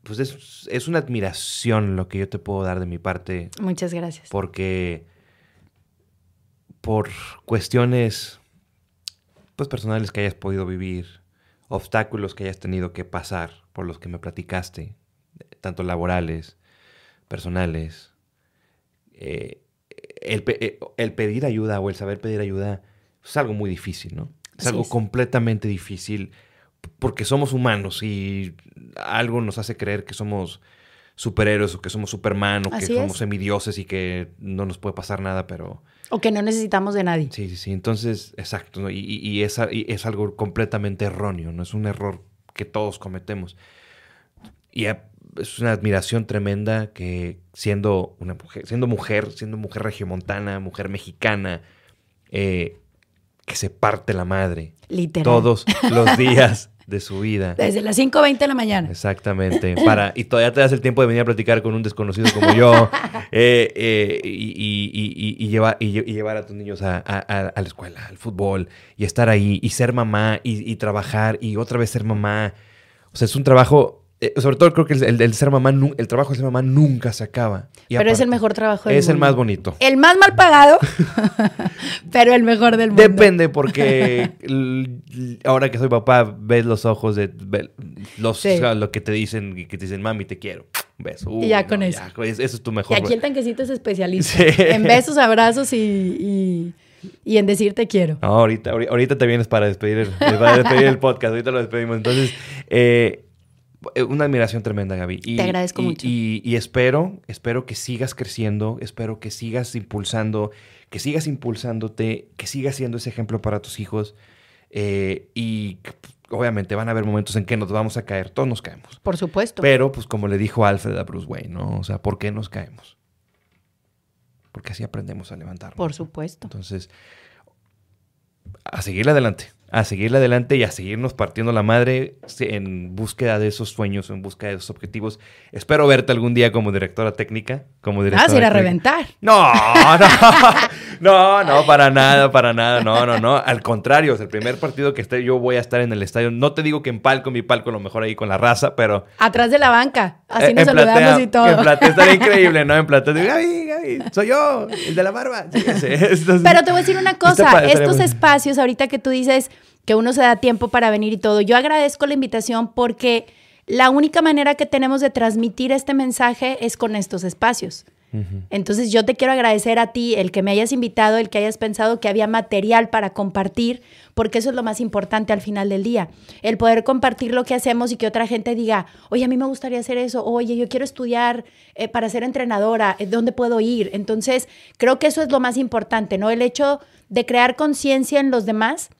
pues es, una admiración lo que yo te puedo dar de mi parte. Muchas gracias. Porque por cuestiones pues personales que hayas podido vivir, obstáculos que hayas tenido que pasar por los que me platicaste, tanto laborales, personales, eh, eh, el, pedir ayuda o el saber pedir ayuda es algo muy difícil, ¿no? Es algo completamente difícil porque somos humanos y algo nos hace creer que somos superhéroes o que somos Superman o que somos semidioses y que no nos puede pasar nada, pero... O que no necesitamos de nadie. Sí, sí, sí. Entonces, exacto. Y, y, es, es, algo completamente erróneo, ¿no? Es un error que todos cometemos. Y es una admiración tremenda que siendo una mujer, siendo mujer, siendo mujer regiomontana, mujer mexicana, eh, que se parte la madre. Literal. Todos los días de su vida. Desde las 5.20 de la mañana. Exactamente. Para, y todavía te das el tiempo de venir a platicar con un desconocido como yo eh, eh, y, y, llevar, y, llevar a tus niños a, la escuela, al fútbol, y estar ahí, y ser mamá, y, trabajar, y otra vez ser mamá. O sea, es un trabajo eh, sobre todo creo que el, ser mamá, el trabajo de ser mamá nunca se acaba. pero es el mejor trabajo del Es el más bonito. El más mal pagado, pero el mejor del mundo. Depende, porque ahora que soy papá, ves los ojos de los, lo que te dicen, y que te dicen, mami, te quiero. Beso. y ya con eso. eso es tu mejor. Y aquí el tanquecito es especialista. En besos, abrazos y, y, en decir te quiero. ahorita, ahorita te vienes para despedir, el, para despedir el podcast. Ahorita lo despedimos. Entonces, eh, una admiración tremenda, Gaby. Y, Te agradezco mucho. Y, espero, espero que sigas creciendo, espero que sigas impulsando, que sigas impulsándote, que sigas siendo ese ejemplo para tus hijos. Eh, y obviamente van a haber momentos en que nos vamos a caer, todos nos caemos. Por supuesto. Pero, pues como le dijo Alfred a Bruce Wayne, ¿no? O sea, ¿por qué nos caemos? Porque así aprendemos a levantarnos. Por supuesto. Entonces, a seguir adelante a seguirle adelante y a seguirnos partiendo la madre en búsqueda de esos sueños, en búsqueda de esos objetivos. Espero verte algún día como directora técnica, como directora. Ah, se irá a reventar. No, no, no, no, para nada, para nada, no, no, no. Al contrario, es el primer partido que esté, yo voy a estar en el estadio. No te digo que en palco, mi palco, a lo mejor ahí con la raza, pero. Atrás de la banca, así nos saludamos y todo. En platea estaría increíble, ¿no? En platea, Gaby, Gaby, soy yo, el de la barba. pero te voy a decir una cosa, estos espacios ahorita que tú dices que uno se da tiempo para venir y todo. Yo agradezco la invitación porque la única manera que tenemos de transmitir este mensaje es con estos espacios. Entonces yo te quiero agradecer a ti el que me hayas invitado, el que hayas pensado que había material para compartir, porque eso es lo más importante al final del día. El poder compartir lo que hacemos y que otra gente diga, oye, a mí me gustaría hacer eso, oye, yo quiero estudiar eh, para ser entrenadora, eh, ¿dónde puedo ir? Entonces creo que eso es lo más importante, ¿no? El hecho de crear conciencia en los demás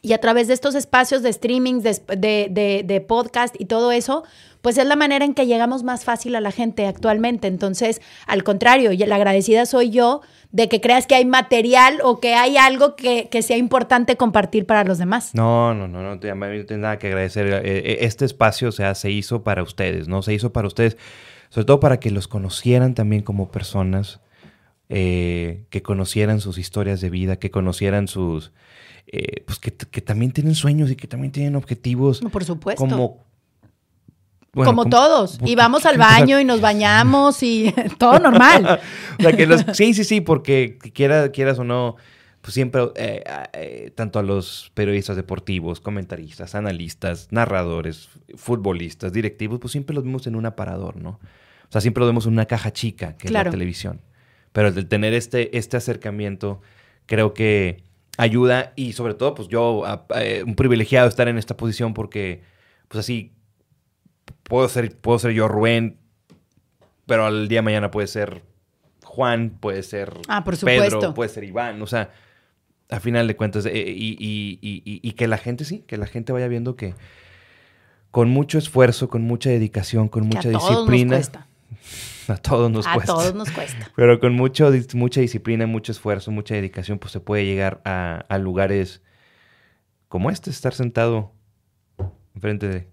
Y a través de estos espacios de streaming, de, de, de, podcast y todo eso, pues es la manera en que llegamos más fácil a la gente actualmente. Entonces, al contrario, la agradecida soy yo de que creas que hay material o que hay algo que, que sea importante compartir para los demás. No, no, no, no, no tengo nada que agradecer. Eh, eh, este espacio, o sea, se hizo para ustedes, ¿no? Se hizo para ustedes, sobre todo para que los conocieran también como personas, eh, que conocieran sus historias de vida, que conocieran sus eh, pues que, también tienen sueños y que también tienen objetivos. Por supuesto. Como, como, todos. Y vamos al baño y nos bañamos y todo normal. sí, sí, sí, porque quiera, quieras o no, pues siempre, eh, eh, tanto a los periodistas deportivos, comentaristas, analistas, narradores, futbolistas, directivos, pues siempre los vemos en un aparador, ¿no? O sea, siempre los vemos en una caja chica, que es la televisión. Pero el tener este, este acercamiento, creo que ayuda y sobre todo, pues yo, eh, un privilegiado estar en esta posición porque, pues así, puedo ser, puedo ser yo Rubén, pero al día de mañana puede ser Juan, puede ser ah, por Pedro, puede ser Iván, o sea, a final de cuentas, eh, y, y, que la gente sí, que la gente vaya viendo que con mucho esfuerzo, con mucha dedicación, con mucha disciplina. A todos nos cuesta. A todos nos cuesta. Pero con mucho, mucha disciplina, mucho esfuerzo, mucha dedicación, pues se puede llegar a, lugares como este, estar sentado enfrente de,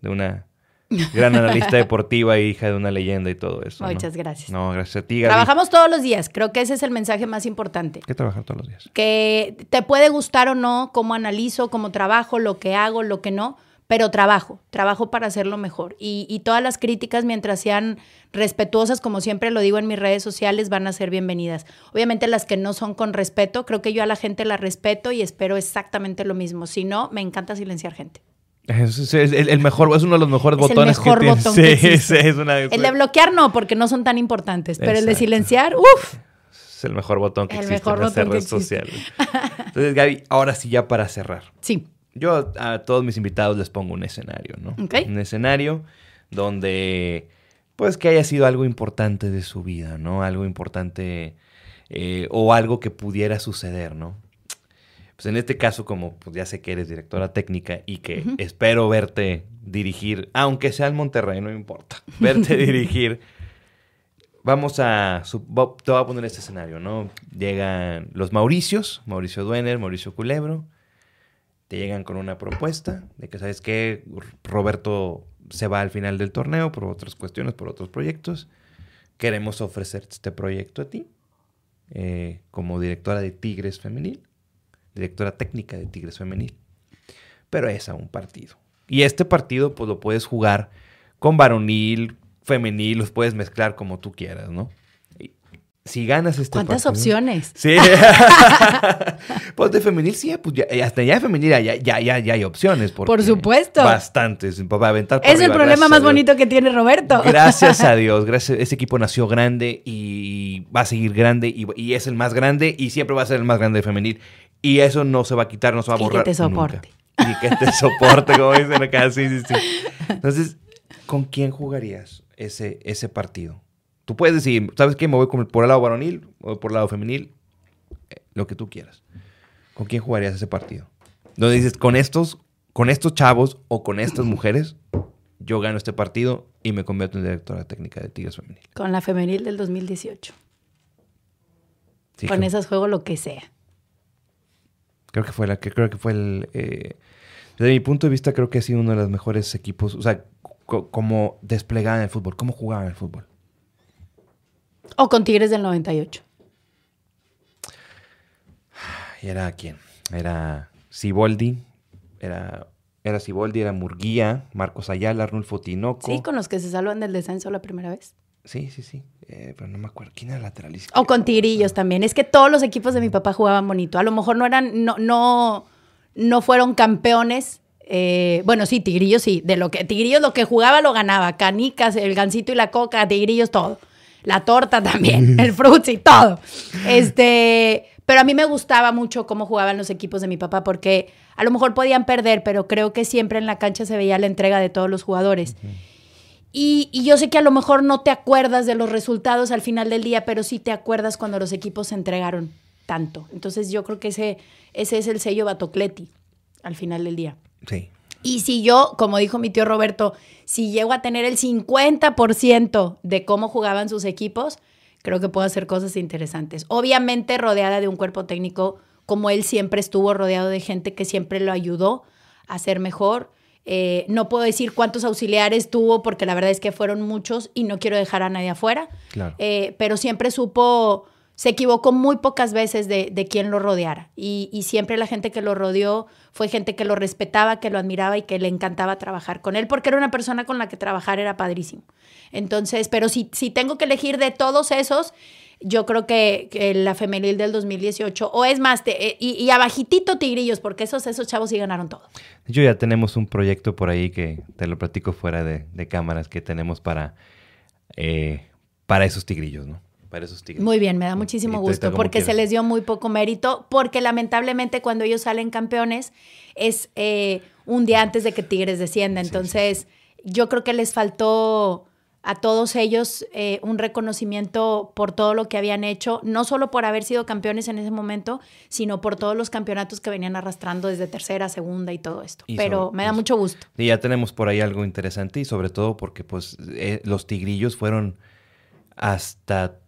de una gran analista deportiva e hija de una leyenda y todo eso. Muchas gracias. No, gracias a ti. Trabajamos todos los días. Creo que ese es el mensaje más importante. ¿Qué trabajar todos los días? Que te puede gustar o no cómo analizo, cómo trabajo, lo que hago, lo que no pero trabajo, trabajo para hacerlo mejor. Y, todas las críticas, mientras sean respetuosas, como siempre lo digo en mis redes sociales, van a ser bienvenidas. Obviamente las que no son con respeto, creo que yo a la gente la respeto y espero exactamente lo mismo. Si no, me encanta silenciar gente. Es, el, mejor, es uno de los mejores es botones el mejor botón que sí, es una, el de bloquear no, porque no son tan importantes, pero el de silenciar, uff. Es el mejor botón que existe en las redes sociales. Entonces, Gaby, ahora sí ya para cerrar. Sí yo a todos mis invitados les pongo un escenario, ¿no? Un escenario donde, pues, que haya sido algo importante de su vida, ¿no? Algo importante eh, o algo que pudiera suceder, ¿no? Pues en este caso, como pues, ya sé que eres directora técnica y que espero verte dirigir, aunque sea en Monterrey, no importa, verte dirigir. Vamos a, te voy a poner este escenario, ¿no? Llegan los Mauricios, Mauricio Duener, Mauricio Culebro, te llegan con una propuesta de que, ¿sabes qué? Roberto se va al final del torneo por otras cuestiones, por otros proyectos. Queremos ofrecerte este proyecto a ti eh, como directora de Tigres Femenil, directora técnica de Tigres Femenil. Pero es a un partido. Y este partido, pues lo puedes jugar con varonil, femenil, los puedes mezclar como tú quieras, ¿no? Si ganas este ¿Cuántas opciones? Sí. pues de femenil sí, pues ya, hasta ya de femenil ya, ya, ya, ya hay opciones. Por supuesto. Bastantes. Para aventar es el problema más bonito que tiene Roberto. Gracias a Dios. Gracias. Ese equipo nació grande y va a seguir grande y, y, es el más grande y siempre va a ser el más grande de femenil. Y eso no se va a quitar, no se va a borrar. Y que te soporte. Y que te soporte, como dicen acá. Sí, sí, sí. Entonces, ¿con quién jugarías ese, ese partido? Tú puedes decir, ¿sabes qué? Me voy por el lado varonil o por el lado femenil, eh, lo que tú quieras. ¿Con quién jugarías ese partido? Donde dices, con estos, con estos chavos o con estas mujeres, yo gano este partido y me convierto en directora técnica de Tigres Femenil. Con la femenil del 2018. con esas juego lo que sea. Creo que fue la que creo que fue el eh, desde mi punto de vista creo que ha sido uno de los mejores equipos, o sea, como desplegaban el fútbol, cómo jugaban el fútbol. O con Tigres del 98. ¿Y era quién? Era Siboldi, era, era Siboldi, era Murguía, Marcos Ayala, Arnulfo Tinoco. Sí, con los que se salvan del descenso la primera vez. Sí, sí, sí. Eh, pero no me acuerdo. ¿Quién era lateral O con Tigrillos también. Es que todos los equipos de mi papá jugaban bonito. A lo mejor no eran, no, no, no fueron campeones. Eh, bueno, sí, Tigrillos sí. De lo que, Tigrillos lo que jugaba lo ganaba. Canicas, el gancito y la coca, Tigrillos todo la torta también, el fruits y todo. Este, pero a mí me gustaba mucho cómo jugaban los equipos de mi papá porque a lo mejor podían perder, pero creo que siempre en la cancha se veía la entrega de todos los jugadores. y, y, yo sé que a lo mejor no te acuerdas de los resultados al final del día, pero sí te acuerdas cuando los equipos se entregaron. tanto. Entonces yo creo que ese, ese es el sello Batocleti al final del día. Sí. Y si yo, como dijo mi tío Roberto, si llego a tener el 50% de cómo jugaban sus equipos, creo que puedo hacer cosas interesantes. Obviamente rodeada de un cuerpo técnico como él siempre estuvo rodeado de gente que siempre lo ayudó a ser mejor. Eh, no puedo decir cuántos auxiliares tuvo porque la verdad es que fueron muchos y no quiero dejar a nadie afuera. Claro. Eh, pero siempre supo, se equivocó muy pocas veces de, de quién lo rodeara. Y, y, siempre la gente que lo rodeó fue gente que lo respetaba, que lo admiraba y que le encantaba trabajar con él porque era una persona con la que trabajar era padrísimo. Entonces, pero si, si tengo que elegir de todos esos, yo creo que, la femenil del 2018, o es más, te, eh, y, abajitito Tigrillos, porque esos, esos chavos sí ganaron todo. Hecho, ya tenemos un proyecto por ahí que te lo platico fuera de, de cámaras que tenemos para, eh, para esos tigrillos, ¿no? Para esos tigrillos. Muy bien, me da muchísimo gusto, porque se les dio muy poco mérito, porque lamentablemente cuando ellos salen campeones es eh, un día antes de que Tigres descienda. Entonces, sí, sí. yo creo que les faltó a todos ellos eh, un reconocimiento por todo lo que habían hecho, no solo por haber sido campeones en ese momento, sino por todos los campeonatos que venían arrastrando desde tercera, segunda y todo esto. Y Pero sobre, me da pues, mucho gusto. Y ya tenemos por ahí algo interesante y sobre todo porque pues eh, los tigrillos fueron hasta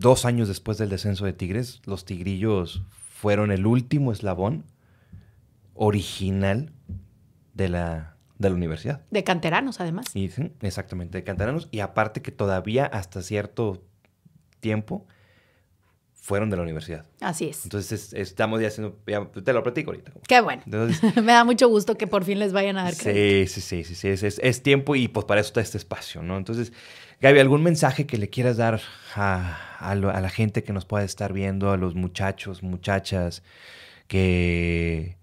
dos años después del descenso de Tigres, los tigrillos fueron el último eslabón original de la, de la universidad. De canteranos, además. Y, sí, exactamente, de canteranos. Y aparte que todavía hasta cierto tiempo fueron de la universidad. Así es. Entonces es, estamos ya haciendo, ya te lo platico ahorita. Qué bueno. Entonces, Me da mucho gusto que por fin les vayan a dar sí, crédito. Sí, sí, sí, sí, es, es, es, tiempo y pues para eso está este espacio, ¿no? Entonces, Gaby, ¿algún mensaje que le quieras dar a, a, lo, a la gente que nos pueda estar viendo, a los muchachos, muchachas, que,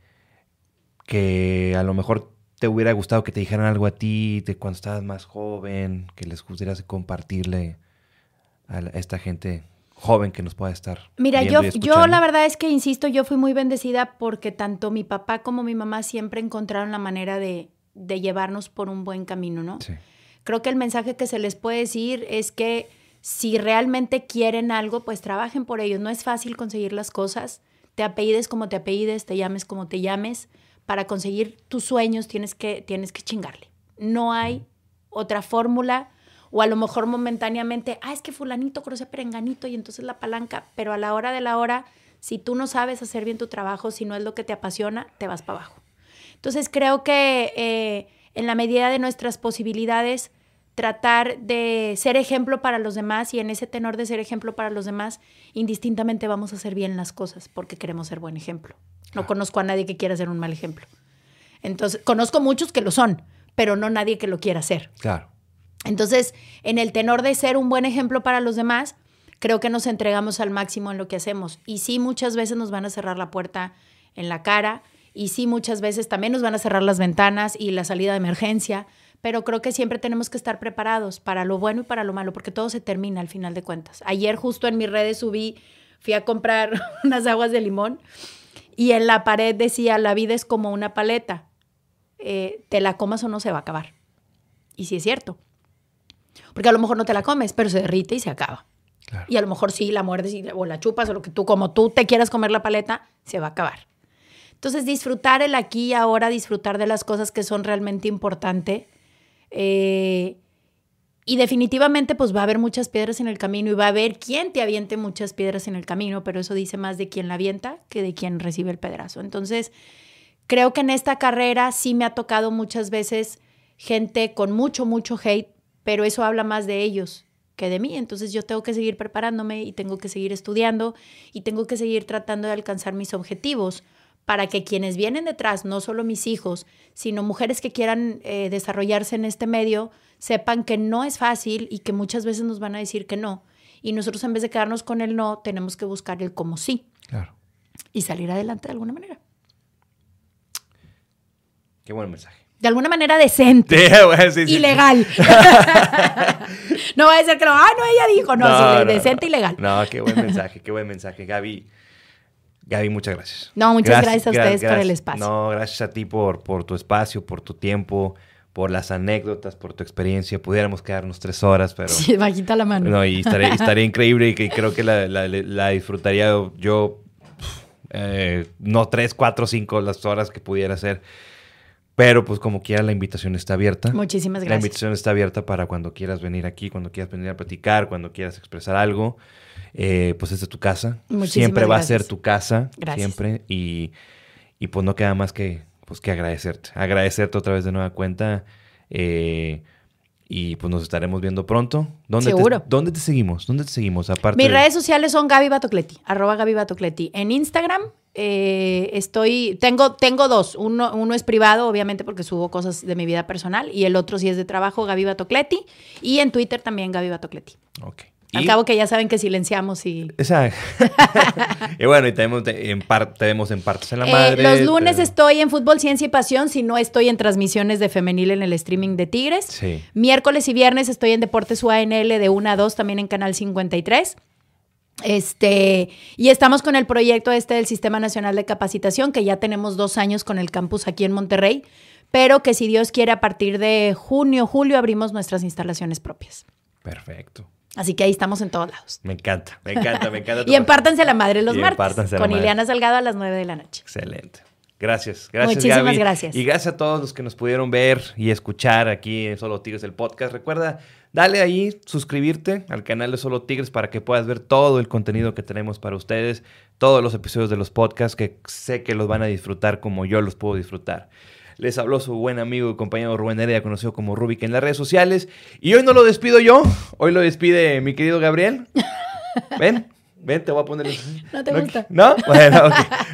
que a lo mejor te hubiera gustado que te dijeran algo a ti de cuando estabas más joven, que les gustaría compartirle a, la, a esta gente joven que nos pueda estar. Mira, yo, yo la verdad es que, insisto, yo fui muy bendecida porque tanto mi papá como mi mamá siempre encontraron la manera de, de llevarnos por un buen camino, ¿no? Sí. Creo que el mensaje que se les puede decir es que si realmente quieren algo, pues trabajen por ellos. No es fácil conseguir las cosas. Te apellides como te apellides, te llames como te llames para conseguir tus sueños tienes que, tienes que chingarle. No hay otra fórmula o a lo mejor momentáneamente, ah, es que fulanito conoce perenganito y entonces la palanca, pero a la hora de la hora, si tú no sabes hacer bien tu trabajo, si no es lo que te apasiona, te vas para abajo. Entonces creo que eh, en la medida de nuestras posibilidades, tratar de ser ejemplo para los demás y en ese tenor de ser ejemplo para los demás, indistintamente vamos a hacer bien las cosas porque queremos ser buen ejemplo. No conozco a nadie que quiera ser un mal ejemplo. Entonces, conozco muchos que lo son, pero no nadie que lo quiera ser. Claro. Entonces, en el tenor de ser un buen ejemplo para los demás, creo que nos entregamos al máximo en lo que hacemos. Y sí, muchas veces nos van a cerrar la puerta en la cara, y sí, muchas veces también nos van a cerrar las ventanas y la salida de emergencia, pero creo que siempre tenemos que estar preparados para lo bueno y para lo malo, porque todo se termina al final de cuentas. Ayer justo en mis redes subí, fui a comprar unas aguas de limón y en la pared decía, la vida es como una paleta, eh, te la comas o no se va a acabar. Y sí es cierto. Porque a lo mejor no te la comes, pero se derrite y se acaba. Claro. Y a lo mejor sí la muerdes y, o la chupas o lo que tú, como tú te quieras comer la paleta, se va a acabar. Entonces, disfrutar el aquí y ahora, disfrutar de las cosas que son realmente importantes. Eh, y definitivamente, pues va a haber muchas piedras en el camino y va a haber quien te aviente muchas piedras en el camino, pero eso dice más de quien la avienta que de quien recibe el pedazo. Entonces, creo que en esta carrera sí me ha tocado muchas veces gente con mucho, mucho hate, pero eso habla más de ellos que de mí. Entonces yo tengo que seguir preparándome y tengo que seguir estudiando y tengo que seguir tratando de alcanzar mis objetivos para que quienes vienen detrás, no solo mis hijos, sino mujeres que quieran eh, desarrollarse en este medio, sepan que no es fácil y que muchas veces nos van a decir que no. Y nosotros en vez de quedarnos con el no, tenemos que buscar el como sí. Claro. Y salir adelante de alguna manera. Qué buen mensaje. De alguna manera decente. Sí, sí, y legal. no va a ser que no, ah, no, ella dijo, no, no, sí, no decente no. y legal. No, qué buen mensaje, qué buen mensaje. Gaby, Gaby, muchas gracias. No, muchas gracias, gracias a ustedes gracias, por el espacio. No, gracias a ti por, por tu espacio, por tu tiempo, por las anécdotas, por tu experiencia. Pudiéramos quedarnos tres horas, pero... Sí, bajita la mano. No, y estaría, estaría increíble y que creo que la, la- la disfrutaría yo, eh, no tres, cuatro, cinco las horas que pudiera ser. Pero pues como quiera la invitación está abierta. Muchísimas La gracias. invitación está abierta para cuando quieras venir aquí, cuando quieras venir a platicar, cuando quieras expresar algo. Eh, pues esta es tu casa. Muchísimas siempre va a ser gracias. tu casa. Gracias. Siempre. Y, y pues no queda más que, pues, que agradecerte. Agradecerte otra vez de nueva cuenta. eh, y pues nos estaremos viendo pronto. ¿Dónde Seguro. Te, ¿Dónde te seguimos? ¿Dónde te seguimos? Aparte Mis de- redes sociales son Gaby Batocleti, arroba Gaby Batocleti. En Instagram eh, estoy, tengo, tengo dos. Uno, uno es privado, obviamente, porque subo cosas de mi vida personal, y el otro sí es de trabajo, Gaby Batocleti. Y en Twitter también Gaby Batocleti. Ok. Al Y- cabo que ya saben que silenciamos y... Esa- y bueno, y tenemos en par- tenemos en partes en la Eh, madre. los lunes estoy en Fútbol, Ciencia y Pasión, si no estoy en transmisiones de femenil en el streaming de Tigres. Sí. Miércoles y viernes estoy en Deportes UANL de 1 a 2, también en Canal 53. Este, y estamos con el proyecto este del Sistema Nacional de Capacitación, que ya tenemos dos años con el campus aquí en Monterrey, pero que si Dios quiere, a partir de junio, julio, abrimos nuestras instalaciones propias. Perfecto. Así que ahí estamos en todos lados. Me encanta, me encanta, me encanta. Y empártanse la madre los Y martes con madre. Ileana Salgado a las 9 de la noche. Excelente. Gracias, gracias. Muchísimas Gaby. gracias. Y gracias a todos los que nos pudieron ver y escuchar aquí en Solo Tigres el podcast. Recuerda, dale ahí, suscribirte al canal de Solo Tigres para que puedas ver todo el contenido que tenemos para ustedes, todos los episodios de los podcasts que sé que los van a disfrutar como yo los puedo disfrutar. Les habló su buen amigo y compañero Rubén Heredia, conocido como Rubik en las redes sociales. Y hoy no lo despido yo, hoy lo despide mi querido Gabriel. Ven, ven, te voy a poner. No te gusta. ¿No? Bueno.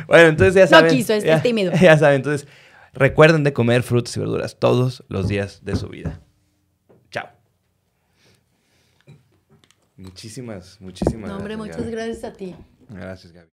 Bueno, entonces ya No saben. quiso, es- ya- es tímido. Ya saben, entonces recuerden de comer frutas y verduras todos los días de su vida. Chao. Muchísimas, muchísimas No, hombre, gracias, muchas Gaby. gracias a ti. Gracias, Gaby.